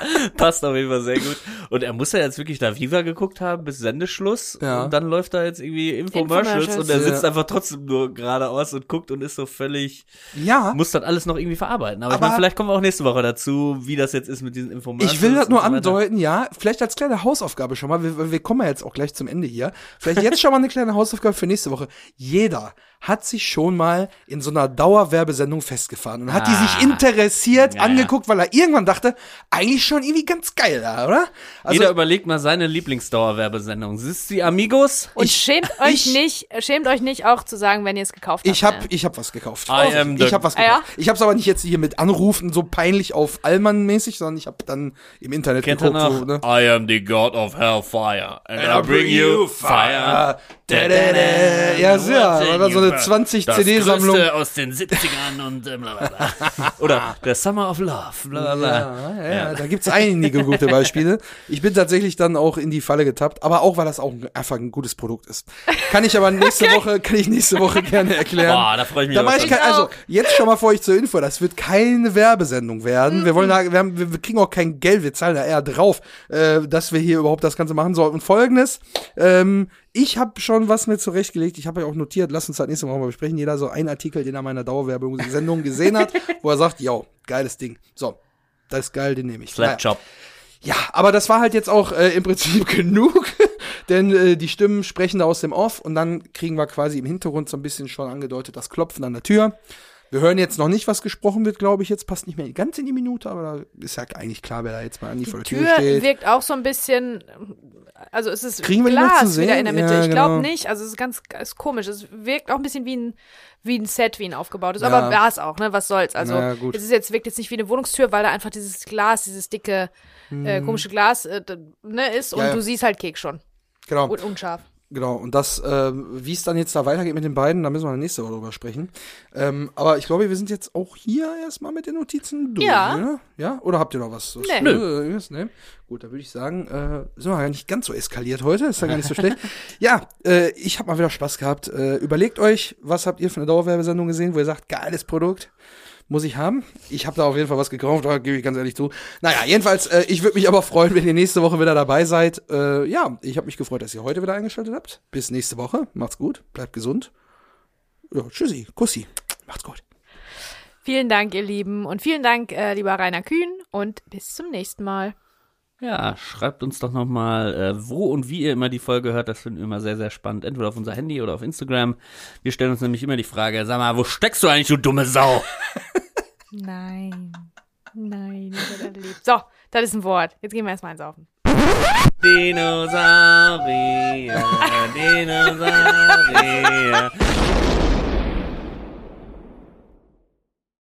passt auf jeden Fall sehr gut. Und er muss ja jetzt wirklich da Viva geguckt haben bis Sendeschluss. Ja. Und dann läuft da jetzt irgendwie Infomercials, Infomercials. und er sitzt Ja. einfach trotzdem nur geradeaus und guckt und ist so völlig, Ja. muss das alles noch irgendwie verarbeiten. Aber, ich Aber- meine, vielleicht kommen wir auch nächste Woche dazu, wie das jetzt ist mit diesen Infomercials. Ich will das nur so andeuten, ja. Vielleicht als kleine Hausaufgabe schon mal. Wir, wir kommen ja jetzt auch gleich zum Ende hier. Vielleicht jetzt schon mal eine kleine Hausaufgabe für nächste Woche. Jeder hat sich schon mal in so einer Dauerwerbesendung festgefahren und hat die sich interessiert Ja, ja. angeguckt, weil er irgendwann dachte, eigentlich schon irgendwie ganz geil da, oder? Also, Jeder überlegt mal seine Lieblingsdauerwerbesendung. Ist die Amigos? Und Ich- schämt euch ich- nicht, schämt euch nicht auch zu sagen, wenn ihr es gekauft habt. ich hab, ne? ich hab was gekauft. I am the- ich hab was Ah, ja? gekauft. Ich hab's aber nicht jetzt hier mit Anrufen so peinlich auf Allmann-mäßig, sondern ich hab dann im Internet Kennt ihr geguckt. noch? So, ne? I am the God of Hellfire. And, I bring you fire. Da, da, da. Ja, sehr. War da so eine 20 das CD-Sammlung. Größte aus den 70ern und äh, bla bla bla. Oder der Summer of Love. Bla bla bla. Ja, ja, ja, da gibt's einige gute Beispiele. ich bin tatsächlich dann auch in die Falle getappt, aber auch, weil das auch ein- einfach ein gutes Produkt ist. Kann ich aber nächste Woche, kann ich nächste Woche gerne erklären. Boah, da freue ich mich Da mach ich kein, also jetzt schon mal vor euch zur Info, das wird keine Werbesendung werden. Wir wollen da, wir, haben, wir wir kriegen auch kein Geld, wir zahlen da eher drauf, äh, dass wir hier überhaupt das Ganze machen sollen. Und folgendes, ähm, ich habe schon was mir zurechtgelegt, ich habe ja auch notiert, lass uns das nächste Woche mal besprechen, jeder so einen Artikel, den er meiner Dauerwerbung-Sendung gesehen hat, wo er sagt, yo, geiles Ding. So, das ist geil, den nehme ich. Naja. Slapjob. Ja, aber das war halt jetzt auch äh, im Prinzip genug, denn äh, die Stimmen sprechen da aus dem Off und dann kriegen wir quasi im Hintergrund so ein bisschen schon angedeutet das Klopfen an der Tür. Wir hören jetzt noch nicht, was gesprochen wird, glaube ich. Jetzt passt nicht mehr ganz in die Minute, aber da ist ja eigentlich klar, wer da jetzt mal an die, vor der Tür, Tür steht. wirkt auch so ein bisschen, also es ist Kriegen Glas wieder in der Mitte. Ja, ich glaube genau. nicht, also es ist ganz ist komisch. Es wirkt auch ein bisschen wie ein wie ein Set, wie ein aufgebaut ist. Ja. Aber war es auch, ne? Was soll's? Also ja, es ist jetzt wirkt jetzt nicht wie eine Wohnungstür, weil da einfach dieses Glas, dieses dicke äh, komische Glas äh, ne, ist und du siehst halt Kek schon Genau. und unscharf. Genau, und das, äh, wie es dann jetzt da weitergeht mit den beiden, da müssen wir nächste Woche drüber sprechen. Ähm, aber ich glaube, wir sind jetzt auch hier erstmal mit den Notizen durch. Ja. Ne? Ja? Oder habt ihr noch was? Nee. Nö. Nee. Gut, dann würde ich sagen, äh, sind wir gar nicht ganz so eskaliert heute, ist ja gar nicht so schlecht. Ja, äh, ich habe mal wieder Spaß gehabt. Äh, überlegt euch, was habt ihr für eine Dauerwerbesendung gesehen, wo ihr sagt, geiles Produkt. Muss ich haben. Ich habe da auf jeden Fall was gekauft, da gebe ich ganz ehrlich zu. Naja, jedenfalls, äh, ich würde mich aber freuen, wenn ihr nächste Woche wieder dabei seid. Äh, ja, ich habe mich gefreut, dass ihr heute wieder eingeschaltet habt. Bis nächste Woche. Macht's gut, bleibt gesund. Ja, tschüssi, Kussi. Macht's gut. Vielen Dank, ihr Lieben. Und vielen Dank, äh, lieber Rainer Kühn. Und bis zum nächsten Mal. Ja, schreibt uns doch nochmal, äh, wo und wie ihr immer die Folge hört. Das finden wir immer sehr, sehr spannend. Entweder auf unser Handy oder auf Instagram. Wir stellen uns nämlich immer die Frage, sag mal, wo steckst du eigentlich, du dumme Sau? Nein. Nein, erlebt. So, das ist ein Wort. Jetzt gehen wir erstmal einsaufen. Dinosaurier, Dinosaurier.